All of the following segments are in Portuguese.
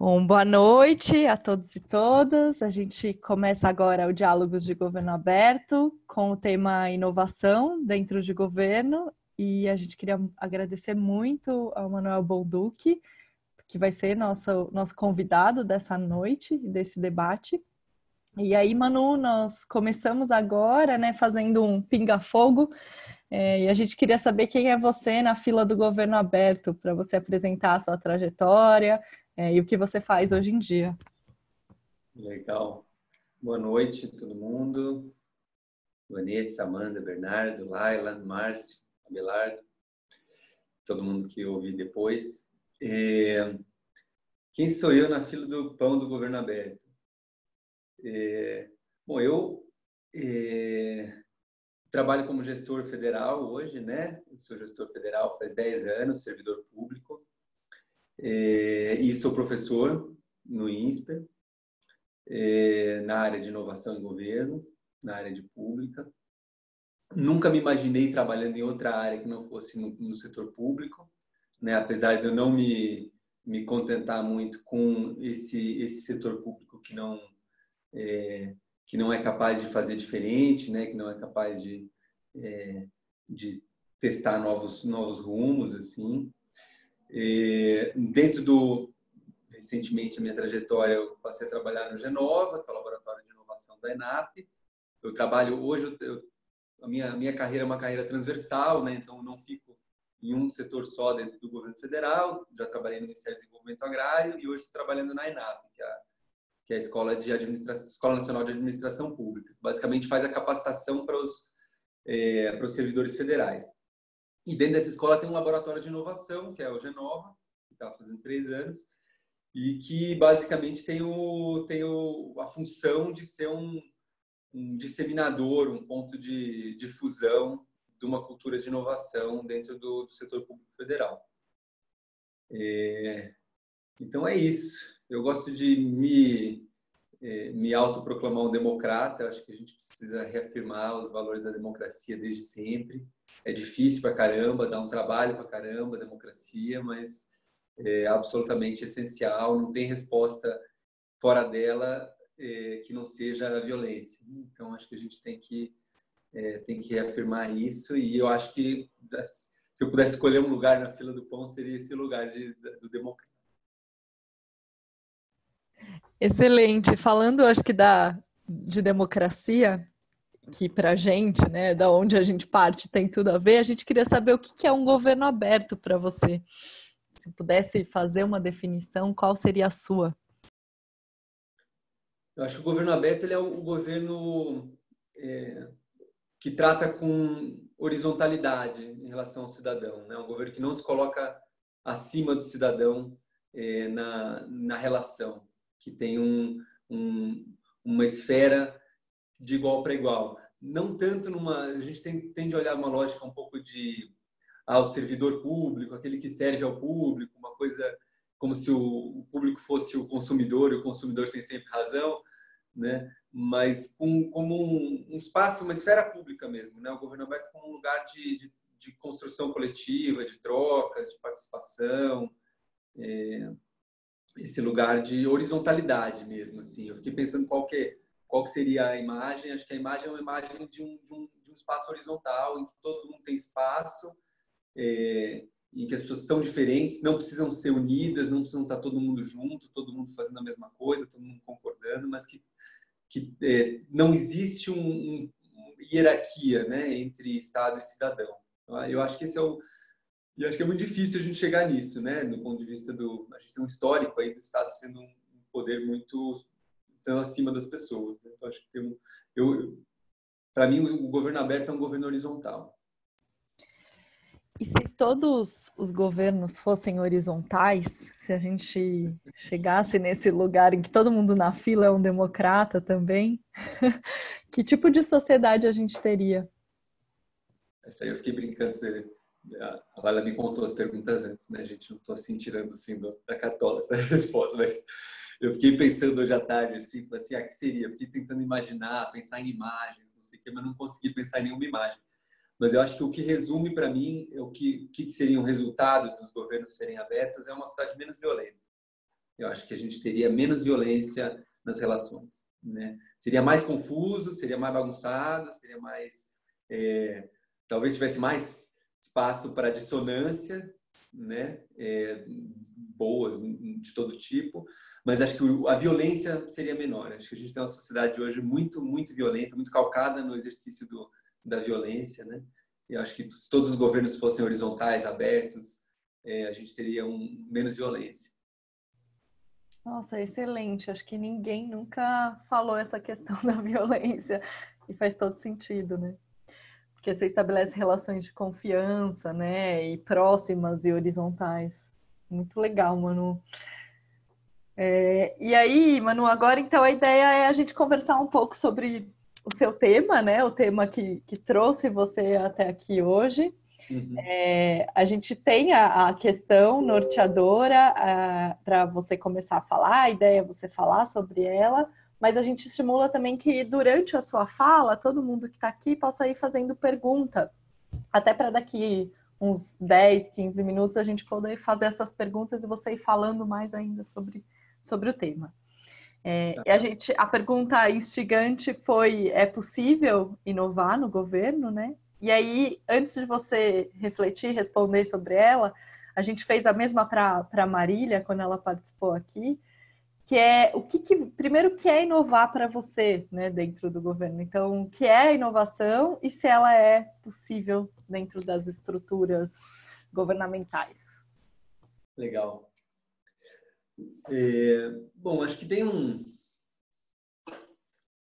Bom, boa noite a todos e todas. A gente começa agora o Diálogos de Governo Aberto com o tema inovação dentro de governo e a gente queria agradecer muito ao Manuel Bolduc, que vai ser nosso, nosso convidado dessa noite, desse debate. E aí, Manu, nós começamos agora, né, fazendo um pinga-fogo, é, e a gente queria saber quem é você na fila do governo aberto, para você apresentar a sua trajetória, é, e o que você faz hoje em dia. Legal. Boa noite, todo mundo. Vanessa, Amanda, Bernardo, Laila, Márcio, Abelardo, todo mundo que ouvi depois. É... Quem sou eu na fila do pão do governo aberto? É... Bom, eu é... trabalho como gestor federal hoje, né? Eu sou gestor federal faz 10 anos, servidor público. É, e sou professor no INSPER, é, na área de inovação e governo, na área de pública. Nunca me imaginei trabalhando em outra área que não fosse no, no setor público, né? apesar de eu não me, me contentar muito com esse, esse setor público que não, é, que não é capaz de fazer diferente, né? que não é capaz de, é, de testar novos, novos rumos. assim e, dentro do recentemente a minha trajetória eu passei a trabalhar no Genova, que é o laboratório de inovação da ENAP. Eu trabalho hoje eu, a minha minha carreira é uma carreira transversal, né? Então eu não fico em um setor só dentro do governo federal. Já trabalhei no Ministério do Desenvolvimento Agrário e hoje estou trabalhando na ENAP, que é a, que é a Escola de Administração, Escola Nacional de Administração Pública. Basicamente faz a capacitação para os é, para os servidores federais. E dentro dessa escola tem um laboratório de inovação, que é o Genova, que está fazendo três anos, e que basicamente tem, o, tem o, a função de ser um, um disseminador, um ponto de difusão de uma cultura de inovação dentro do, do setor público federal. É, então é isso. Eu gosto de me, é, me autoproclamar um democrata. acho que a gente precisa reafirmar os valores da democracia desde sempre é difícil para caramba, dá um trabalho para caramba, democracia, mas é absolutamente essencial, não tem resposta fora dela é, que não seja a violência. Então, acho que a gente tem que, é, tem que reafirmar isso e eu acho que se eu pudesse escolher um lugar na fila do pão, seria esse lugar de, do democrata. Excelente. Falando, acho que da, de democracia, que para a gente, né, da onde a gente parte, tem tudo a ver, a gente queria saber o que é um governo aberto para você. Se pudesse fazer uma definição, qual seria a sua? Eu acho que o governo aberto ele é o governo é, que trata com horizontalidade em relação ao cidadão. Né? Um governo que não se coloca acima do cidadão é, na, na relação, que tem um, um, uma esfera de igual para igual. Não tanto numa. A gente tem, tende a olhar uma lógica um pouco de. Ah, o servidor público, aquele que serve ao público, uma coisa como se o, público fosse o consumidor e o consumidor tem sempre razão, né? mas com, como um, um espaço, uma esfera pública mesmo, né? o governo aberto como um lugar de, de, de construção coletiva, de trocas, de participação, é, esse lugar de horizontalidade mesmo. Assim. Eu fiquei pensando qual que é qual que seria a imagem? Acho que a imagem é uma imagem de um, de um, de um espaço horizontal, em que todo mundo tem espaço, é, em que as pessoas são diferentes, não precisam ser unidas, não precisam estar todo mundo junto, todo mundo fazendo a mesma coisa, todo mundo concordando, mas que, que é, não existe uma um, hierarquia né, entre Estado e cidadão. Eu acho que esse é o e acho que é muito difícil a gente chegar nisso, né? Do ponto de vista do a gente tem um histórico aí do Estado sendo um poder muito estão acima das pessoas. Né? Então, acho que tem um, eu, para mim, o governo aberto é um governo horizontal. E se todos os governos fossem horizontais, se a gente chegasse nesse lugar em que todo mundo na fila é um democrata também, que tipo de sociedade a gente teria? Essa aí eu fiquei brincando. A Laila me contou as perguntas antes, né, gente? Não estou assim tirando assim da catola essa resposta, mas eu fiquei pensando hoje à tarde, assim, assim, ah, que seria? Fiquei tentando imaginar, pensar em imagens, não sei o que, mas não consegui pensar em nenhuma imagem. Mas eu acho que o que resume para mim, é o que, que seria um resultado dos governos serem abertos, é uma sociedade menos violenta. eu acho que a gente teria menos violência nas relações. Né? Seria mais confuso, seria mais bagunçado, seria mais. É, talvez tivesse mais espaço para dissonância, né? É, boas de todo tipo, mas acho que a violência seria menor. Acho que a gente tem uma sociedade hoje muito, muito violenta, muito calcada no exercício do, da violência, né? E acho que se todos os governos fossem horizontais, abertos, é, a gente teria um, menos violência. Nossa, excelente. Acho que ninguém nunca falou essa questão da violência e faz todo sentido, né? Porque você estabelece relações de confiança, né? E próximas e horizontais. Muito legal, Manu. É, e aí, Manu, agora então a ideia é a gente conversar um pouco sobre o seu tema, né? O tema que, que trouxe você até aqui hoje. Uhum. É, a gente tem a, a questão norteadora para você começar a falar, a ideia é você falar sobre ela, mas a gente estimula também que durante a sua fala, todo mundo que está aqui possa ir fazendo pergunta, até para daqui uns 10, 15 minutos a gente poder fazer essas perguntas e você ir falando mais ainda sobre, sobre o tema. É, tá. a gente, a pergunta instigante foi: é possível inovar no governo, né? E aí, antes de você refletir, responder sobre ela, a gente fez a mesma para Marília quando ela participou aqui, que é o que, que primeiro que é inovar para você, né, dentro do governo. Então, o que é inovação e se ela é possível dentro das estruturas governamentais. Legal. É, bom, acho que tem um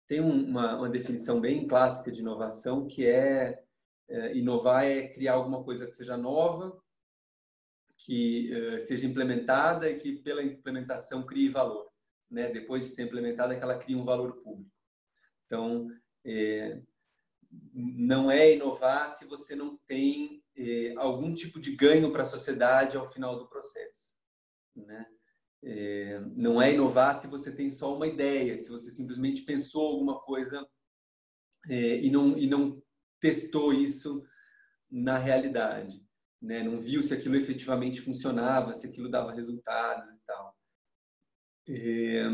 tem uma, uma definição bem clássica de inovação que é é, inovar é criar alguma coisa que seja nova, que uh, seja implementada e que pela implementação crie valor. Né? Depois de ser implementada, que ela crie um valor público. Então, é, não é inovar se você não tem é, algum tipo de ganho para a sociedade ao final do processo. Né? É, não é inovar se você tem só uma ideia, se você simplesmente pensou alguma coisa é, e, não, e não testou isso na realidade, né? Não viu se aquilo efetivamente funcionava, se aquilo dava resultados e tal. É,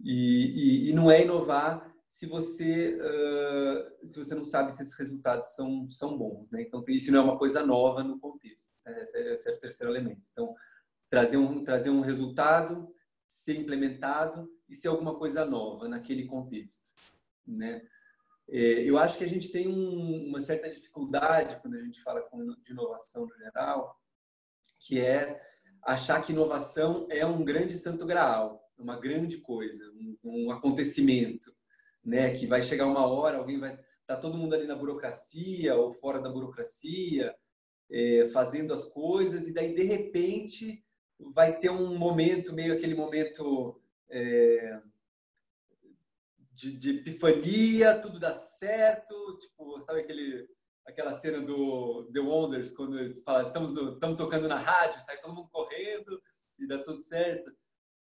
e, e, e, não é inovar se você uh, se você não sabe se esses resultados são são bons, né? Então isso não é uma coisa nova no contexto. Né? Esse, é, esse é o terceiro elemento. Então trazer um trazer um resultado, ser implementado e ser alguma coisa nova naquele contexto, né? É, eu acho que a gente tem um, uma certa dificuldade quando a gente fala de inovação no geral, que é achar que inovação é um grande santo graal, uma grande coisa, um, um acontecimento, né? Que vai chegar uma hora, alguém vai tá todo mundo ali na burocracia ou fora da burocracia, é, fazendo as coisas e daí de repente vai ter um momento meio aquele momento é, de, de epifania, tudo dá certo, tipo, sabe aquele aquela cena do The Wonders, quando eles falam, estamos, no, estamos tocando na rádio, sai todo mundo correndo e dá tudo certo.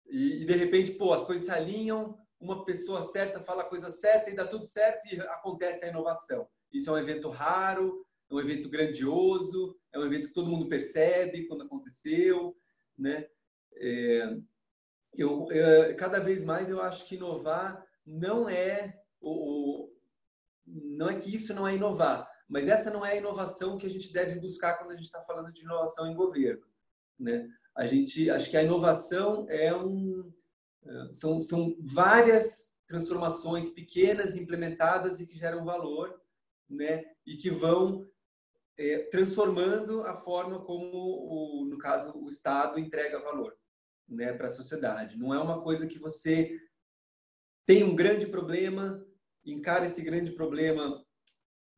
E, e, de repente, pô, as coisas se alinham, uma pessoa certa fala a coisa certa e dá tudo certo e acontece a inovação. Isso é um evento raro, é um evento grandioso, é um evento que todo mundo percebe quando aconteceu, né? É, eu, eu, cada vez mais eu acho que inovar não é o, não é que isso não é inovar, mas essa não é a inovação que a gente deve buscar quando a gente está falando de inovação em governo, né? A gente acho que a inovação é um são, são várias transformações pequenas implementadas e que geram valor, né? E que vão é, transformando a forma como o, no caso o Estado entrega valor, né, para a sociedade. Não é uma coisa que você tem um grande problema, encara esse grande problema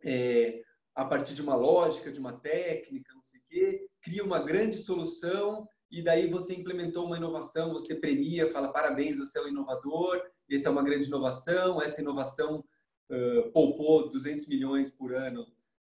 é, a partir de uma lógica, de uma técnica, não sei o quê, cria uma grande solução e daí você implementou uma inovação, você premia, fala parabéns, você é um inovador, essa é uma grande inovação, essa inovação uh, poupou 200 milhões por ano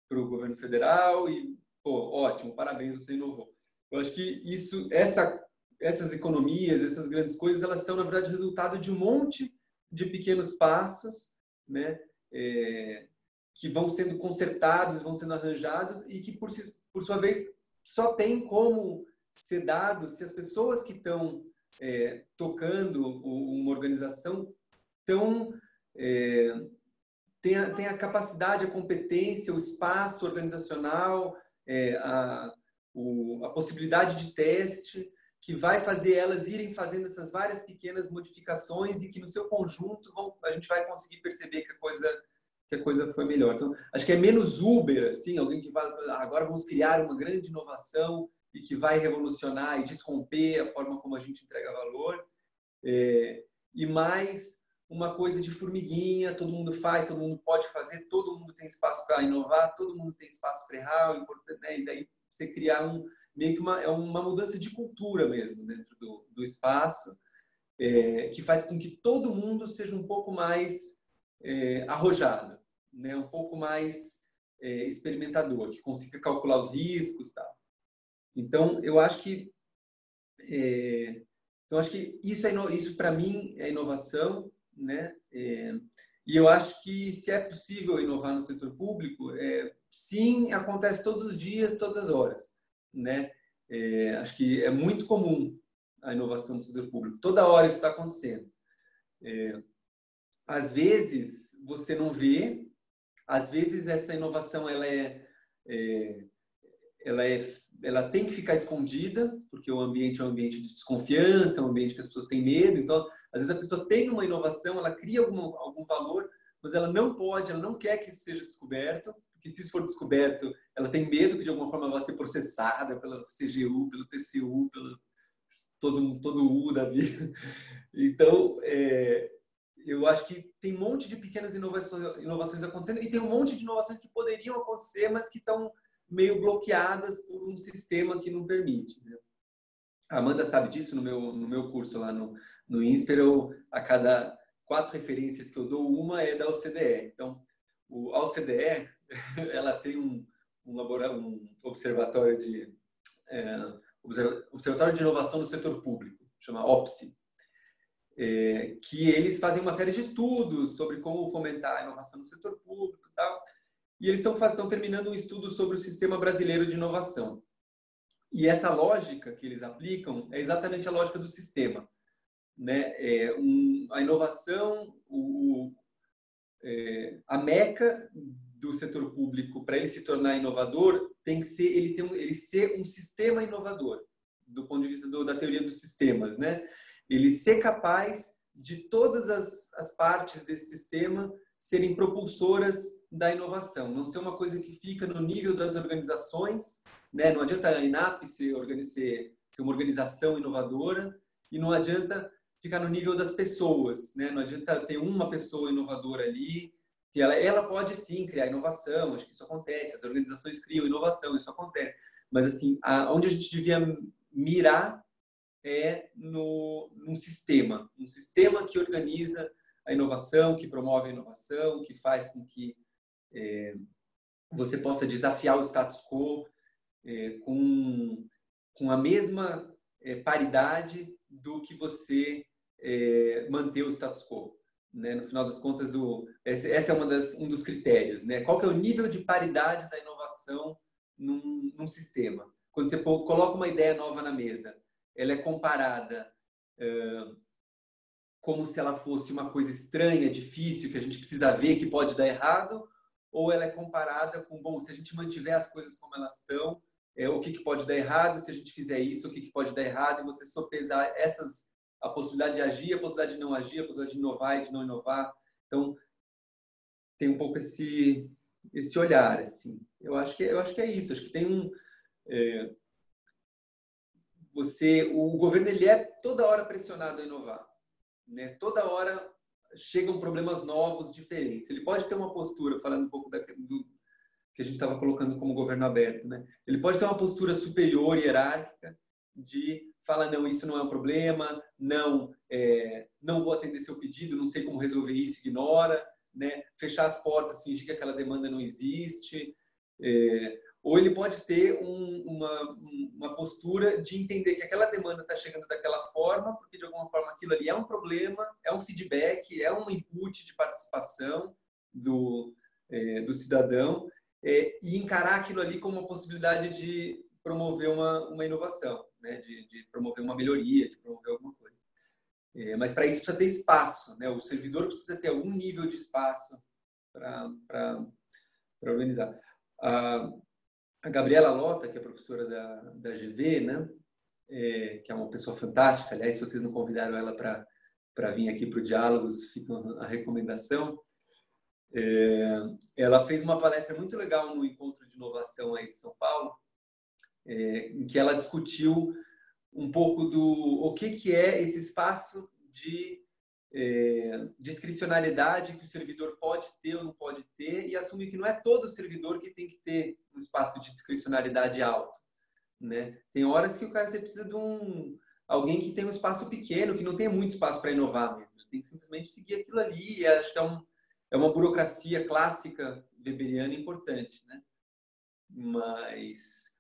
para o governo federal e, pô, ótimo, parabéns, você inovou. Eu acho que isso, essa, essas economias, essas grandes coisas, elas são, na verdade, resultado de um monte de pequenos passos, né? É, que vão sendo consertados, vão sendo arranjados e que, por, si, por sua vez, só tem como ser dados se as pessoas que estão é, tocando uma organização tão é, tem, a, tem a capacidade, a competência, o espaço organizacional, é, a, o, a possibilidade de teste que vai fazer elas irem fazendo essas várias pequenas modificações e que no seu conjunto vão, a gente vai conseguir perceber que a coisa que a coisa foi melhor. Então, acho que é menos Uber, assim, alguém que fala, ah, agora vamos criar uma grande inovação e que vai revolucionar e desromper a forma como a gente entrega valor, é, e mais uma coisa de formiguinha, todo mundo faz, todo mundo pode fazer, todo mundo tem espaço para inovar, todo mundo tem espaço para errar, né? e daí você criar um meio que uma, é uma mudança de cultura mesmo dentro do, do espaço, é, que faz com que todo mundo seja um pouco mais é, arrojado, né? um pouco mais é, experimentador, que consiga calcular os riscos tal. Então, eu acho que é, então acho que isso é isso para mim é inovação, né? É, e eu acho que se é possível inovar no setor público, é, sim, acontece todos os dias, todas as horas, né? É, acho que é muito comum a inovação no setor público. Toda hora isso está acontecendo. É, às vezes você não vê, às vezes essa inovação ela é, é ela é ela tem que ficar escondida porque o ambiente é um ambiente de desconfiança, é um ambiente que as pessoas têm medo. Então, às vezes a pessoa tem uma inovação, ela cria algum, algum valor, mas ela não pode, ela não quer que isso seja descoberto, porque se isso for descoberto, ela tem medo que de alguma forma vá ser processada pela CGU, pelo TCU, pelo todo todo o U da vida. Então, é, eu acho que tem um monte de pequenas inovações, inovações acontecendo e tem um monte de inovações que poderiam acontecer, mas que estão meio bloqueadas por um sistema que não permite. Né? A Amanda sabe disso no meu, no meu curso lá no, no INSPER. Eu, a cada quatro referências que eu dou, uma é da OCDE. Então, o, a OCDE ela tem um, um, um observatório de é, observatório de inovação no setor público, chama OPSI, é, que eles fazem uma série de estudos sobre como fomentar a inovação no setor público e tal. E eles estão terminando um estudo sobre o sistema brasileiro de inovação. E essa lógica que eles aplicam é exatamente a lógica do sistema. Né? É um, a inovação, o, é, a meca do setor público para ele se tornar inovador tem que ser ele tem um, ele ser um sistema inovador do ponto de vista do, da teoria dos sistemas, né? Ele ser capaz de todas as, as partes desse sistema serem propulsoras da inovação, não ser uma coisa que fica no nível das organizações, né? Não adianta a INAP ser, ser, ser uma organização inovadora e não adianta ficar no nível das pessoas, né? Não adianta ter uma pessoa inovadora ali, que ela, ela pode sim criar inovação, acho que isso acontece, as organizações criam inovação, isso acontece, mas assim, a, onde a gente devia mirar é no, sistema, um sistema que organiza a inovação, que promove a inovação, que faz com que é, você possa desafiar o status quo é, com, com a mesma é, paridade do que você é, manter o status quo. Né? No final das contas, o, esse, esse é uma das, um dos critérios. Né? Qual que é o nível de paridade da inovação num, num sistema? Quando você coloca uma ideia nova na mesa, ela é comparada como se ela fosse uma coisa estranha, difícil, que a gente precisa ver que pode dar errado, ou ela é comparada com, bom, se a gente mantiver as coisas como elas estão, é, o que, que pode dar errado, se a gente fizer isso, o que, que pode dar errado, e você sopesar essas, a possibilidade de agir, a possibilidade de não agir, a possibilidade de inovar e de não inovar. Então, tem um pouco esse, esse olhar, assim. Eu acho que, eu acho que é isso, acho que tem um... É, você, o governo ele é toda hora pressionado a inovar né? Toda hora chegam problemas novos, diferentes. Ele pode ter uma postura, falando um pouco da, do que a gente estava colocando como governo aberto, né? Ele pode ter uma postura superior, hierárquica, de falar não, isso não é um problema, não, é, não vou atender seu pedido, não sei como resolver isso, ignora, né? Fechar as portas, fingir que aquela demanda não existe. É, ou ele pode ter um, uma, uma postura de entender que aquela demanda está chegando daquela forma, porque de alguma forma aquilo ali é um problema, é um feedback, é um input de participação do, é, do cidadão, é, e encarar aquilo ali como uma possibilidade de promover uma, uma inovação, né? de, de promover uma melhoria, de promover alguma coisa. É, mas para isso precisa ter espaço, né? O servidor precisa ter algum nível de espaço para organizar. A, a Gabriela Lota, que é professora da, da GV, né? É, que é uma pessoa fantástica. Aliás, se vocês não convidaram ela para vir aqui para o Diálogos, fica a recomendação. É, ela fez uma palestra muito legal no Encontro de Inovação aí de São Paulo, é, em que ela discutiu um pouco do o que, que é esse espaço de é, discricionariedade que o servidor pode ter ou não pode ter e assumir que não é todo servidor que tem que ter um espaço de discricionariedade alto. Né? Tem horas que o cara você precisa de um alguém que tem um espaço pequeno, que não tem muito espaço para inovar mesmo. Tem que simplesmente seguir aquilo ali. E acho que é, um, é uma burocracia clássica weberiana importante, né? Mas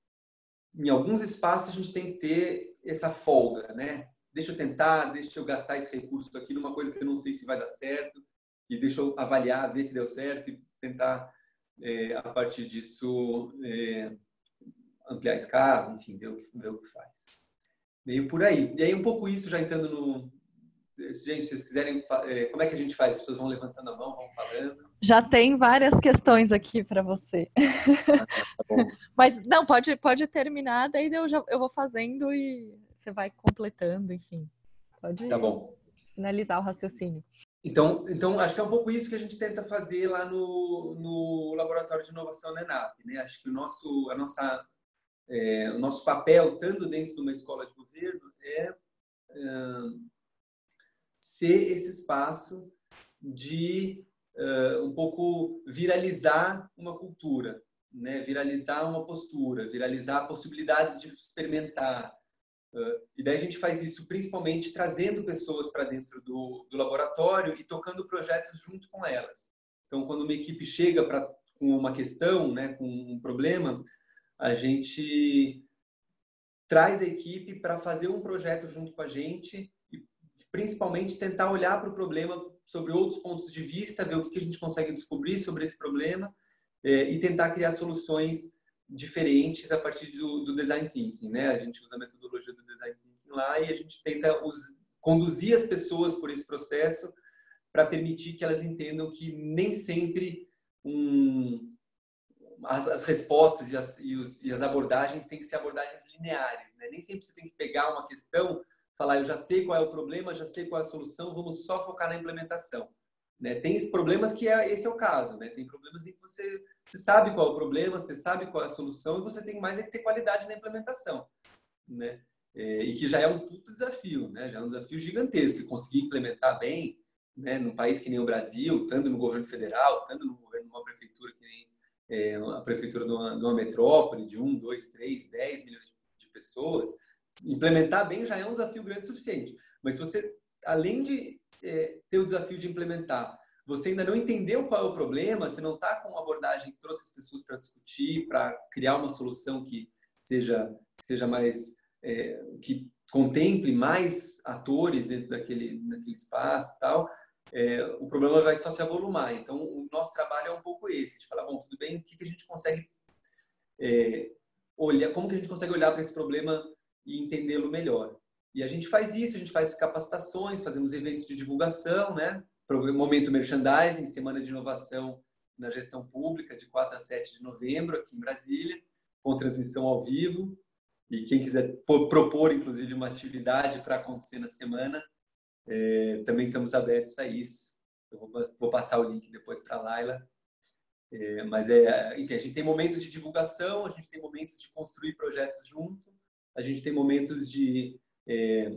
em alguns espaços a gente tem que ter essa folga, né? Deixa eu tentar, deixa eu gastar esse recurso aqui numa coisa que eu não sei se vai dar certo e deixa eu avaliar, ver se deu certo e tentar é, a partir disso é, ampliar a escala, enfim, ver o que, ver o que faz. Meio por aí. E aí um pouco isso já entrando no, gente, se vocês quiserem, é, como é que a gente faz? As pessoas vão levantando a mão, vão falando. Já tem várias questões aqui para você. Ah, tá Mas não, pode, pode terminar, daí eu, já, eu vou fazendo e você vai completando, enfim. Pode tá bom. finalizar o raciocínio. Então, então, acho que é um pouco isso que a gente tenta fazer lá no, no Laboratório de Inovação na ENAP. Né? Acho que o nosso, a nossa, é, o nosso papel, estando dentro de uma escola de governo, é, é ser esse espaço de uh, um pouco viralizar uma cultura, né? viralizar uma postura, viralizar possibilidades de experimentar. Uh, e daí a gente faz isso principalmente trazendo pessoas para dentro do, do laboratório e tocando projetos junto com elas. Então, quando uma equipe chega pra, com uma questão, né, com um problema, a gente traz a equipe para fazer um projeto junto com a gente principalmente tentar olhar para o problema sobre outros pontos de vista, ver o que a gente consegue descobrir sobre esse problema é, e tentar criar soluções diferentes a partir do, do, design thinking, né? A gente usa a metodologia do design thinking lá e a gente tenta os, conduzir as pessoas por esse processo para permitir que elas entendam que nem sempre um, as, as, respostas e as, e, os, e as, abordagens têm que ser abordagens lineares, né? Nem sempre você tem que pegar uma questão falar, eu já sei qual é o problema, já sei qual é a solução, vamos só focar na implementação. Né? Tem problemas que é, esse é o caso, né? Tem problemas em que você, você sabe qual é o problema, você sabe qual é a solução e você tem mais é que ter qualidade na implementação, né? É, e que já é um puto desafio, né? Já é um desafio gigantesco. Se conseguir implementar bem, né? Num país que nem o Brasil, estando no governo federal, estando no governo de uma prefeitura que nem é, a prefeitura de uma, de uma metrópole de um, dois, três, dez milhões de pessoas, implementar bem já é um desafio grande o suficiente. Mas se você, além de é, ter o desafio de implementar, você ainda não entendeu qual é o problema, você não está com uma abordagem que trouxe as pessoas para discutir, para criar uma solução que seja, seja mais. É, que contemple mais atores dentro daquele, daquele espaço e tal, é, o problema vai só se avolumar. Então, o nosso trabalho é um pouco esse, de falar, bom, tudo bem, o que, que a gente consegue é, olhar, como que a gente consegue olhar para esse problema e entendê-lo melhor. E a gente faz isso, a gente faz capacitações, fazemos eventos de divulgação, né? Momento Merchandising, Semana de Inovação na Gestão Pública, de 4 a 7 de novembro, aqui em Brasília, com transmissão ao vivo. E quem quiser propor, inclusive, uma atividade para acontecer na semana, é, também estamos abertos a isso. Eu vou, vou passar o link depois para a Laila. É, mas, é, enfim, a gente tem momentos de divulgação, a gente tem momentos de construir projetos junto, a gente tem momentos de é,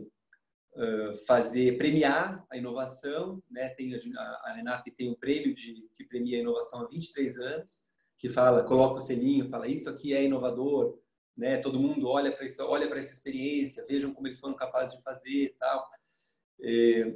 fazer, premiar a inovação, né? Tem, a, a ENAP tem um prêmio de, que premia a inovação há 23 anos, que fala, coloca o selinho, fala isso aqui é inovador, né? Todo mundo olha para isso, olha para essa experiência, vejam como eles foram capazes de fazer, tal. É,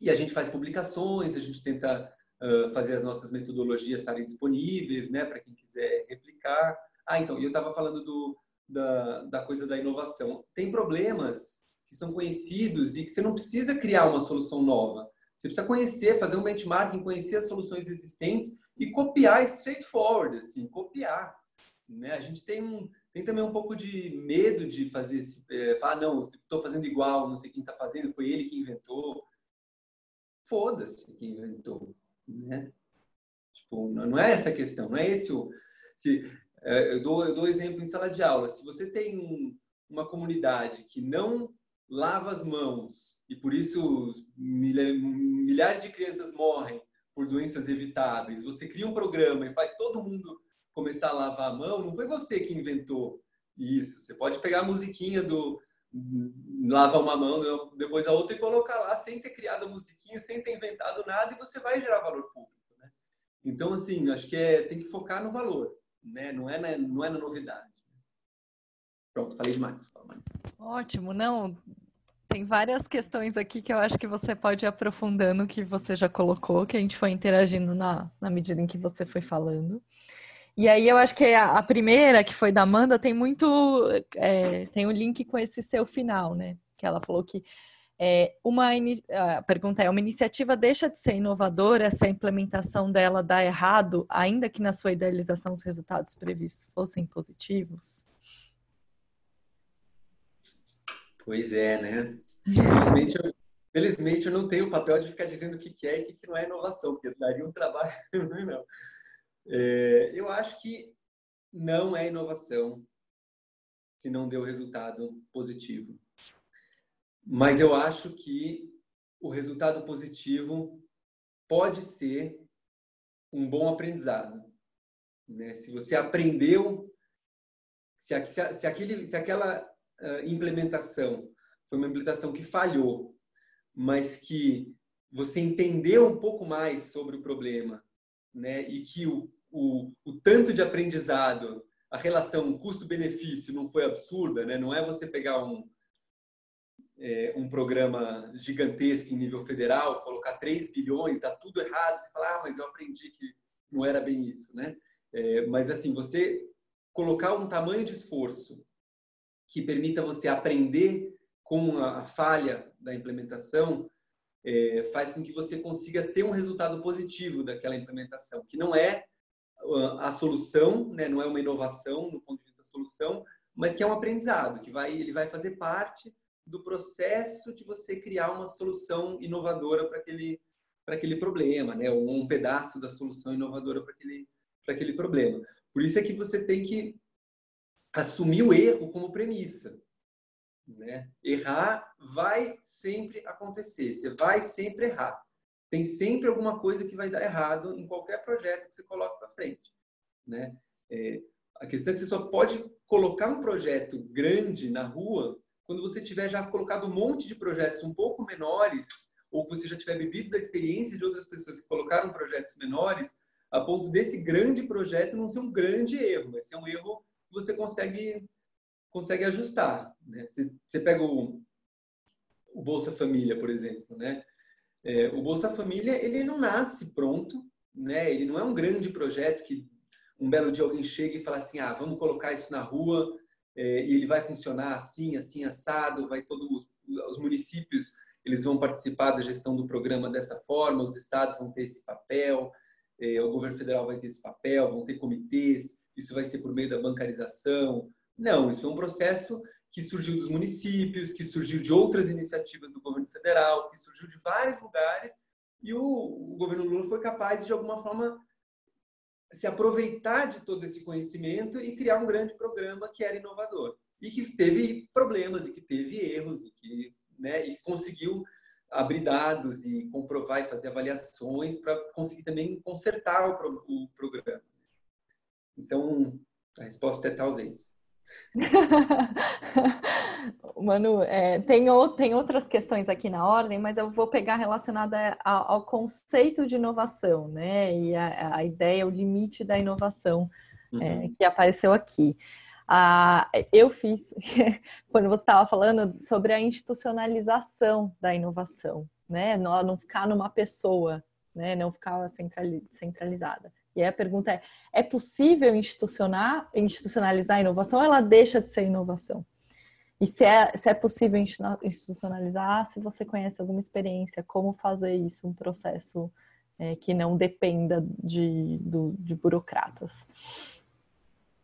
e a gente faz publicações, a gente tenta uh, fazer as nossas metodologias estarem disponíveis, né, para quem quiser replicar. Ah, então, eu estava falando do da, da coisa da inovação. Tem problemas que são conhecidos e que você não precisa criar uma solução nova. Você precisa conhecer, fazer um benchmarking, conhecer as soluções existentes e copiar straightforward, assim, copiar. Né? A gente tem um, tem também um pouco de medo de fazer esse. É, falar, não, estou fazendo igual, não sei quem está fazendo, foi ele que inventou. Foda-se quem inventou, né? Tipo, não é essa a questão, não é esse o. Se, eu, dou, eu dou exemplo em sala de aula. Se você tem uma comunidade que não lava as mãos e por isso milhares de crianças morrem por doenças evitáveis, você cria um programa e faz todo mundo começar a lavar a mão, não foi você que inventou isso. Você pode pegar a musiquinha do lava uma mão, depois a outra e colocar lá sem ter criado a musiquinha, sem ter inventado nada e você vai gerar valor público. Né? Então, assim, acho que é, tem que focar no valor, né? não, é não é na novidade. Pronto, falei demais. Ótimo, não. Tem várias questões aqui que eu acho que você pode ir aprofundando, que você já colocou, que a gente foi interagindo na, na medida em que você foi falando. E aí eu acho que a, a primeira, que foi da Amanda, tem muito. É, tem um link com esse seu final, né? Que ela falou que é, uma a pergunta é: uma iniciativa deixa de ser inovadora se a implementação dela dá errado, ainda que na sua idealização os resultados previstos fossem positivos? Pois é, né? Felizmente eu, felizmente eu não tenho o papel de ficar dizendo o que é e o que não é inovação, porque daria um trabalho, não. É, eu acho que não é inovação se não deu resultado positivo. Mas eu acho que o resultado positivo pode ser um bom aprendizado. Né? Se você aprendeu, se, se, aquele, se aquela uh, implementação foi uma implementação que falhou, mas que você entendeu um pouco mais sobre o problema né? e que o, o, o tanto de aprendizado, a relação custo-benefício não foi absurda, né? não é você pegar um, é, um programa gigantesco em nível federal, colocar 3 bilhões, dar tudo errado, e falar, ah, mas eu aprendi que não era bem isso, né? É, mas assim, você colocar um tamanho de esforço que permita você aprender com a falha da implementação, é, faz com que você consiga ter um resultado positivo daquela implementação, que não é ah, a solução, né? não é uma inovação no ponto de vista da solução, mas que é um aprendizado, que vai, ele vai fazer parte do processo de você criar uma solução inovadora para aquele, para aquele problema, né? ou um pedaço da solução inovadora para aquele, para aquele problema. Por isso é que você tem que assumir o erro como premissa. Né? Errar vai sempre acontecer, você vai sempre errar. Tem sempre alguma coisa que vai dar errado em qualquer projeto que você coloque para frente. Né? É, a questão é que você só pode colocar um projeto grande na rua quando você tiver já colocado um monte de projetos um pouco menores, ou você já tiver bebido da experiência de outras pessoas que colocaram projetos menores, a ponto desse grande projeto não ser um grande erro, mas ser um erro que você consegue consegue ajustar. Né? Você, você pega o, o Bolsa Família, por exemplo, né? É, o Bolsa Família ele não nasce pronto, né? Ele não é um grande projeto que um belo dia alguém chega e fala assim, ah, vamos colocar isso na rua é, e ele vai funcionar assim, assim assado, vai todos os, os municípios eles vão participar da gestão do programa dessa forma, os estados vão ter esse papel, é, o governo federal vai ter esse papel, vão ter comitês, isso vai ser por meio da bancarização. Não, isso foi um processo que surgiu dos municípios, que surgiu de outras iniciativas do governo federal, que surgiu de vários lugares, e o, o governo Lula foi capaz de, de alguma forma, se aproveitar de todo esse conhecimento e criar um grande programa que era inovador e que teve problemas e que teve erros e que né, e conseguiu abrir dados e comprovar e fazer avaliações para conseguir também consertar o, pro, o programa. Então, a resposta é talvez. Manu, é, tem, tem outras questões aqui na ordem, mas eu vou pegar relacionada ao, ao conceito de inovação, né? E a, a, ideia, o limite da inovação é, uhum. é, que apareceu aqui. Ah, eu fiz, quando você estava falando sobre a institucionalização da inovação, né? Não, não ficar numa pessoa, né? Não ficar centralizada. E aí a pergunta é: é possível institucionalizar a inovação ela deixa de ser inovação? E se é, se é possível institucionalizar, se você conhece alguma experiência, como fazer isso, um processo é, que não dependa de, do, de burocratas?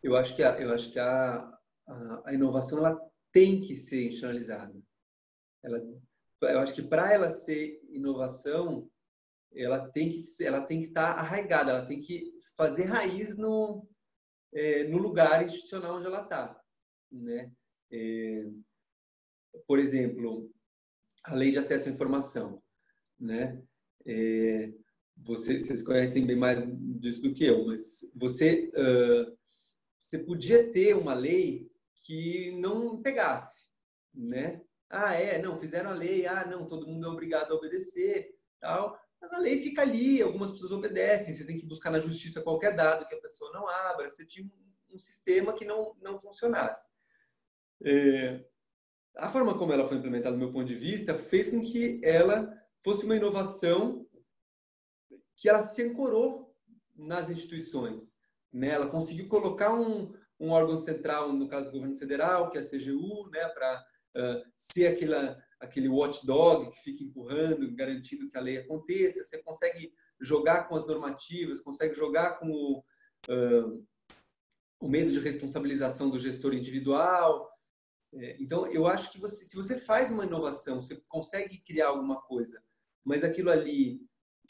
Eu acho que, a, eu acho que a, a, a inovação ela tem que ser institucionalizada. Ela, eu acho que para ela ser inovação, ela tem que ela tem que estar tá arraigada, ela tem que fazer raiz no é, no lugar institucional onde ela está, né? É, por exemplo, a lei de acesso à informação, né? É, vocês, vocês conhecem bem mais disso do que eu, mas você uh, você podia ter uma lei que não pegasse, né? Ah, é, não, fizeram a lei, ah, não, todo mundo é obrigado a obedecer, tal. Mas a lei fica ali, algumas pessoas obedecem, você tem que buscar na justiça qualquer dado que a pessoa não abra, você tinha um sistema que não, não funcionasse. É, a forma como ela foi implementada, do meu ponto de vista, fez com que ela fosse uma inovação que ela se ancorou nas instituições. Né? Ela conseguiu colocar um, um órgão central, no caso do governo federal, que é a CGU, né? para uh, ser aquela, aquele watchdog que fica empurrando, garantindo que a lei aconteça. Você consegue jogar com as normativas, consegue jogar com o, uh, o medo de responsabilização do gestor individual. É, então, eu acho que você, se você faz uma inovação, você consegue criar alguma coisa, mas aquilo ali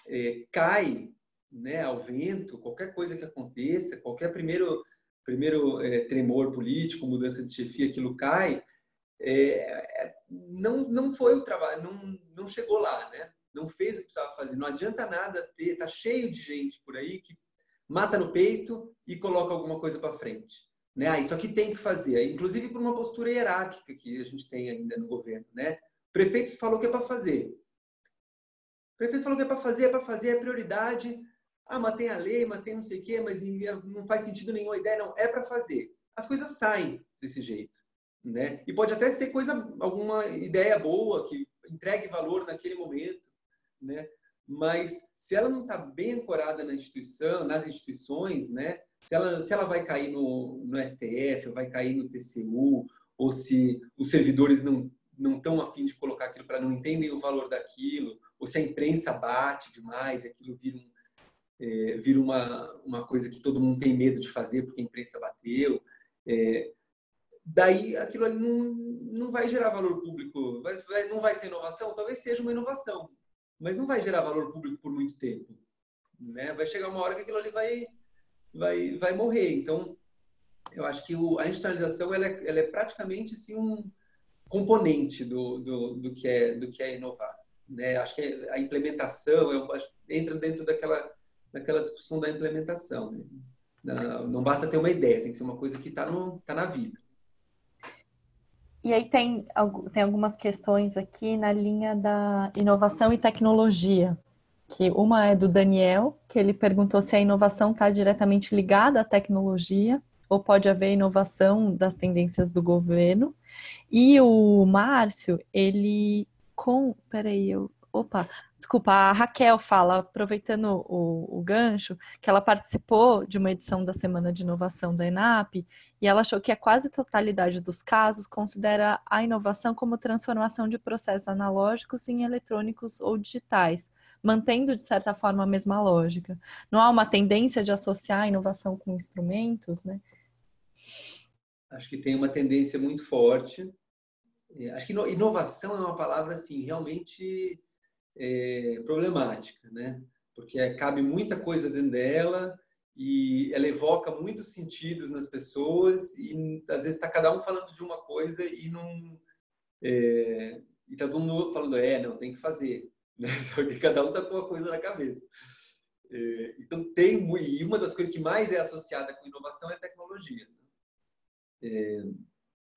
é, cai né, ao vento, qualquer coisa que aconteça, qualquer primeiro, primeiro é, tremor político, mudança de chefia, aquilo cai, é, é, não, não foi o trabalho, não, não chegou lá, né? não fez o que precisava fazer. Não adianta nada ter, tá cheio de gente por aí que mata no peito e coloca alguma coisa para frente. Né? Ah, isso aqui tem que fazer, inclusive por uma postura hierárquica que a gente tem ainda no governo. Né? O prefeito falou que é para fazer. O prefeito falou que é para fazer, é para fazer, é prioridade. Ah, mantém a lei, mantém não sei o quê, mas não faz sentido nenhuma ideia. Não, é para fazer. As coisas saem desse jeito. Né? E pode até ser coisa, alguma ideia boa, que entregue valor naquele momento. Né? Mas se ela não está bem ancorada na instituição, nas instituições, né? se, ela, se ela vai cair no, no STF, ou vai cair no TCU, ou se os servidores não não estão afim de colocar aquilo para não entendem o valor daquilo, ou se a imprensa bate demais, aquilo vira, um, é, vira uma, uma coisa que todo mundo tem medo de fazer porque a imprensa bateu. É, daí aquilo ali não, não vai gerar valor público, vai, vai, não vai ser inovação? Talvez seja uma inovação, mas não vai gerar valor público por muito tempo. Né? Vai chegar uma hora que aquilo ali vai, vai, vai morrer. Então, eu acho que o, a institucionalização ela é, ela é praticamente assim, um componente do, do, do, que, é, do que é inovar. Né? Acho que a implementação eu acho, entra dentro daquela, daquela discussão da implementação. Né? Não, não, basta ter uma ideia, tem que ser uma coisa que está tá na vida. E aí tem, tem algumas questões aqui na linha da inovação e tecnologia. Que uma é do Daniel, que ele perguntou se a inovação está diretamente ligada à tecnologia ou pode haver inovação das tendências do governo. E o Márcio, ele com. Peraí, eu. Opa, desculpa, a Raquel fala, aproveitando o, o, gancho, que ela participou de uma edição da Semana de Inovação da ENAP e ela achou que a quase totalidade dos casos considera a inovação como transformação de processos analógicos em eletrônicos ou digitais, mantendo, de certa forma, a mesma lógica. Não há uma tendência de associar a inovação com instrumentos, né? Acho que tem uma tendência muito forte. É, acho que inovação é uma palavra assim realmente é, problemática, né? Porque cabe muita coisa dentro dela e ela evoca muitos sentidos nas pessoas e às vezes está cada um falando de uma coisa e não é, e está todo mundo falando é não tem que fazer, né? Só que cada um está com uma coisa na cabeça. É, então tem e uma das coisas que mais é associada com inovação é tecnologia. Né? É,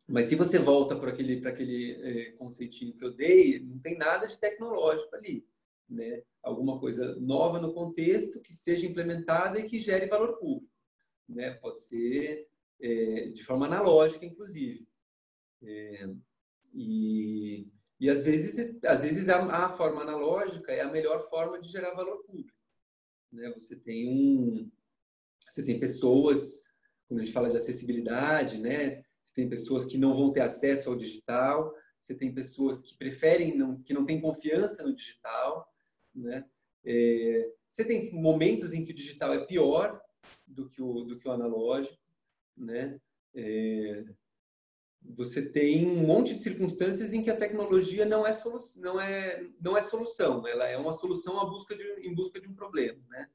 mas se você volta para aquele, para aquele é, conceitinho que eu dei, não tem nada de tecnológico ali. Né? Alguma coisa nova no contexto que seja implementada e que gere valor público. Né? Pode ser é, de forma analógica, inclusive. É, e, e às vezes, às vezes a, a, forma analógica é a melhor forma de gerar valor público. Né? Você tem um, você tem pessoas quando a gente fala de acessibilidade, né? Tem pessoas que não vão ter acesso ao digital, você tem pessoas que preferem, não, que não têm confiança no digital, né? É, você tem momentos em que o digital é pior do que o, do que o analógico, né? É, você tem um monte de circunstâncias em que a tecnologia não é solução, não é, não é solução, ela é uma solução à busca de, em busca de um problema, né?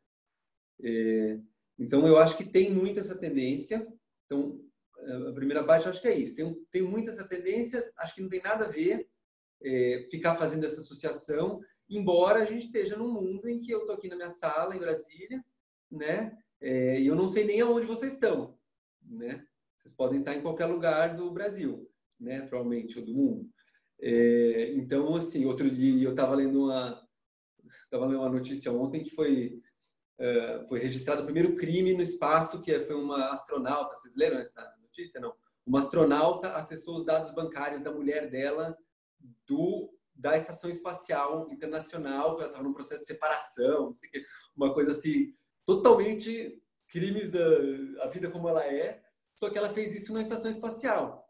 É, então eu acho que tem muito essa tendência. Então a primeira eu acho que é isso. Tem, tem muito essa tendência. Acho que não tem nada a ver é, ficar fazendo essa associação, embora a gente esteja num mundo em que eu estou aqui na minha sala em Brasília, né? É, e eu não sei nem aonde vocês estão, né? Vocês podem estar em qualquer lugar do Brasil, né? Provavelmente, ou do mundo. É, então, assim, outro dia eu estava lendo uma estava lendo uma notícia ontem que foi uh, foi registrado o primeiro crime no espaço, que foi uma astronauta. Vocês leram essa notícia? Não. Uma astronauta acessou os dados bancários da mulher dela do da estação espacial internacional, ela estava num processo de separação, não sei o quê, uma coisa assim totalmente crimes da a vida como ela é, só que ela fez isso na estação espacial,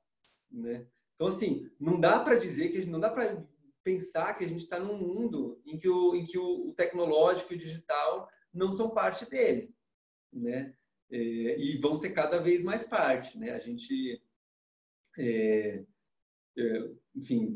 né? Então assim, não dá para dizer que não dá para pensar que a gente está num mundo em que o em que o tecnológico e o digital não são parte dele, né? É, e vão ser cada vez mais parte, né? A gente é, é, enfim,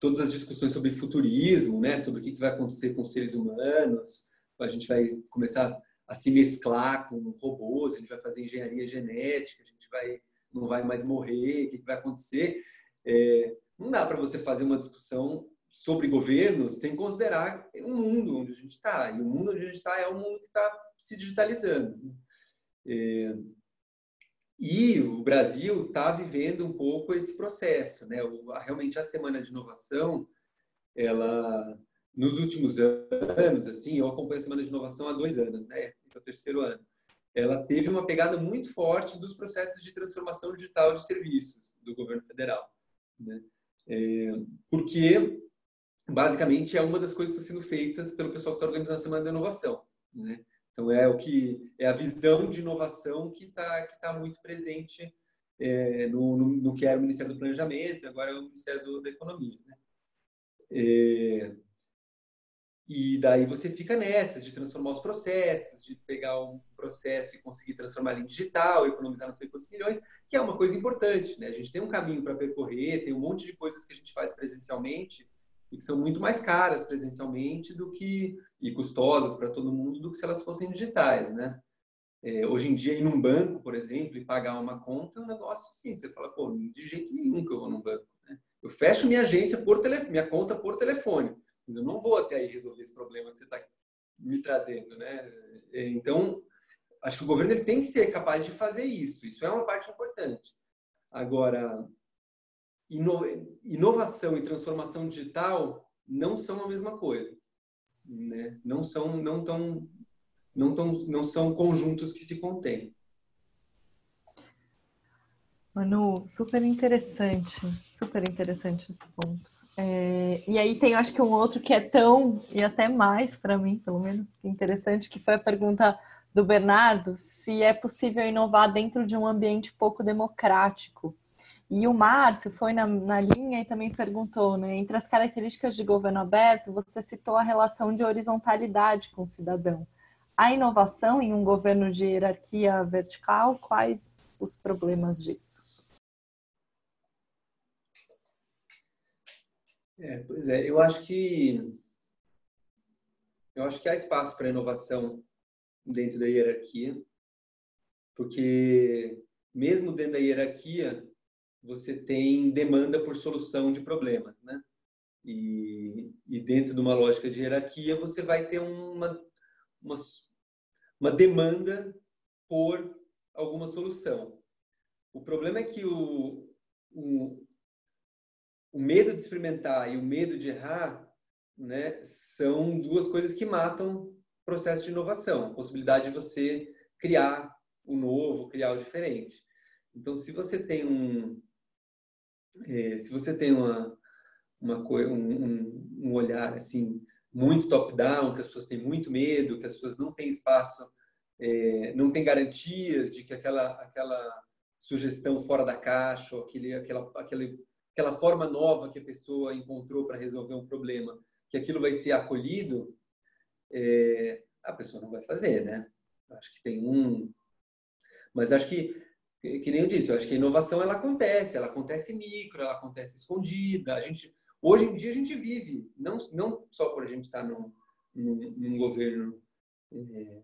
todas as discussões sobre futurismo, né, sobre o que vai acontecer com os seres humanos, a gente vai começar a se mesclar com robôs, a gente vai fazer engenharia genética, a gente vai não vai mais morrer, o que vai acontecer? É, não dá para você fazer uma discussão sobre governo sem considerar o mundo onde a gente está. E o mundo onde a gente está é o mundo que está se digitalizando. É, e o Brasil está vivendo um pouco esse processo, né? O, realmente a semana de inovação, ela nos últimos anos, assim, eu acompanho a semana de inovação há dois anos, né? Esse é o terceiro ano. Ela teve uma pegada muito forte dos processos de transformação digital de serviços do governo federal, né? É, porque basicamente é uma das coisas que está sendo feitas pelo pessoal que está organizando a semana de inovação, né? Então é o que é a visão de inovação que está que tá muito presente é, no, no, no, que era o Ministério do Planejamento e agora é o Ministério do, da Economia. Né? É, e daí você fica nessas de transformar os processos, de pegar um processo e conseguir transformar ele em digital, economizar não sei quantos milhões, que é uma coisa importante. Né? A gente tem um caminho para percorrer, tem um monte de coisas que a gente faz presencialmente e que são muito mais caras presencialmente do que e custosas para todo mundo do que se elas fossem digitais, né? É, hoje em dia ir num banco, por exemplo, e pagar uma conta é um negócio assim, você fala, pô, de jeito nenhum que eu vou num banco. Né? Eu fecho minha agência por telefone, minha conta por telefone, mas eu não vou até aí resolver esse problema que você está me trazendo, né? É, então, acho que o governo ele tem que ser capaz de fazer isso. Isso é uma parte importante. Agora, inovação e transformação digital não são a mesma coisa, né? Não são, não tão, não tão, não são conjuntos que se contêm. Manu, super interessante, super interessante esse ponto. É, e aí tem, acho que um outro que é tão e até mais para mim, pelo menos, interessante, que foi a pergunta do Bernardo, se é possível inovar dentro de um ambiente pouco democrático. E o Márcio foi na, na linha e também perguntou, né? Entre as características de governo aberto, você citou a relação de horizontalidade com o cidadão. A inovação em um governo de hierarquia vertical, quais os problemas disso? É, pois é, eu acho que eu acho que há espaço para inovação dentro da hierarquia, porque mesmo dentro da hierarquia você tem demanda por solução de problemas, né? E, e dentro de uma lógica de hierarquia, você vai ter uma, uma, uma demanda por alguma solução. O problema é que o, o, o medo de experimentar e o medo de errar né, são duas coisas que matam o processo de inovação. A possibilidade de você criar o novo, criar o diferente. Então, se você tem um, é, se você tem uma, uma um, um olhar assim muito top-down, que as pessoas têm muito medo, que as pessoas não têm espaço, é, não têm garantias de que aquela, aquela sugestão fora da caixa, ou aquele, aquela, aquele, aquela forma nova que a pessoa encontrou para resolver um problema, que aquilo vai ser acolhido, é, a pessoa não vai fazer, né? Acho que tem um. Mas acho que que nem eu disse, eu acho que a inovação ela acontece, ela acontece micro, ela acontece escondida. A gente, hoje em dia a gente vive, não, não só por a gente estar num, num, num governo é,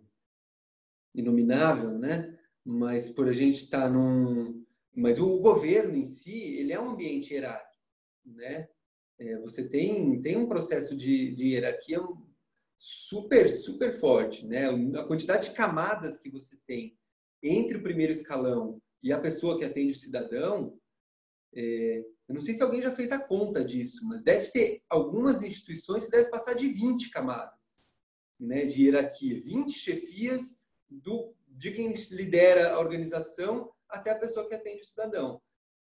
inominável, né? Mas por a gente estar num, mas o governo em si, ele é um ambiente hierárquico, né? É, você tem tem um processo de, de hierarquia super super forte, né? A quantidade de camadas que você tem entre o primeiro escalão e a pessoa que atende o cidadão, é, eu não sei se alguém já fez a conta disso, mas deve ter algumas instituições que devem passar de 20 camadas né, de hierarquia, 20 chefias do, de quem lidera a organização até a pessoa que atende o cidadão,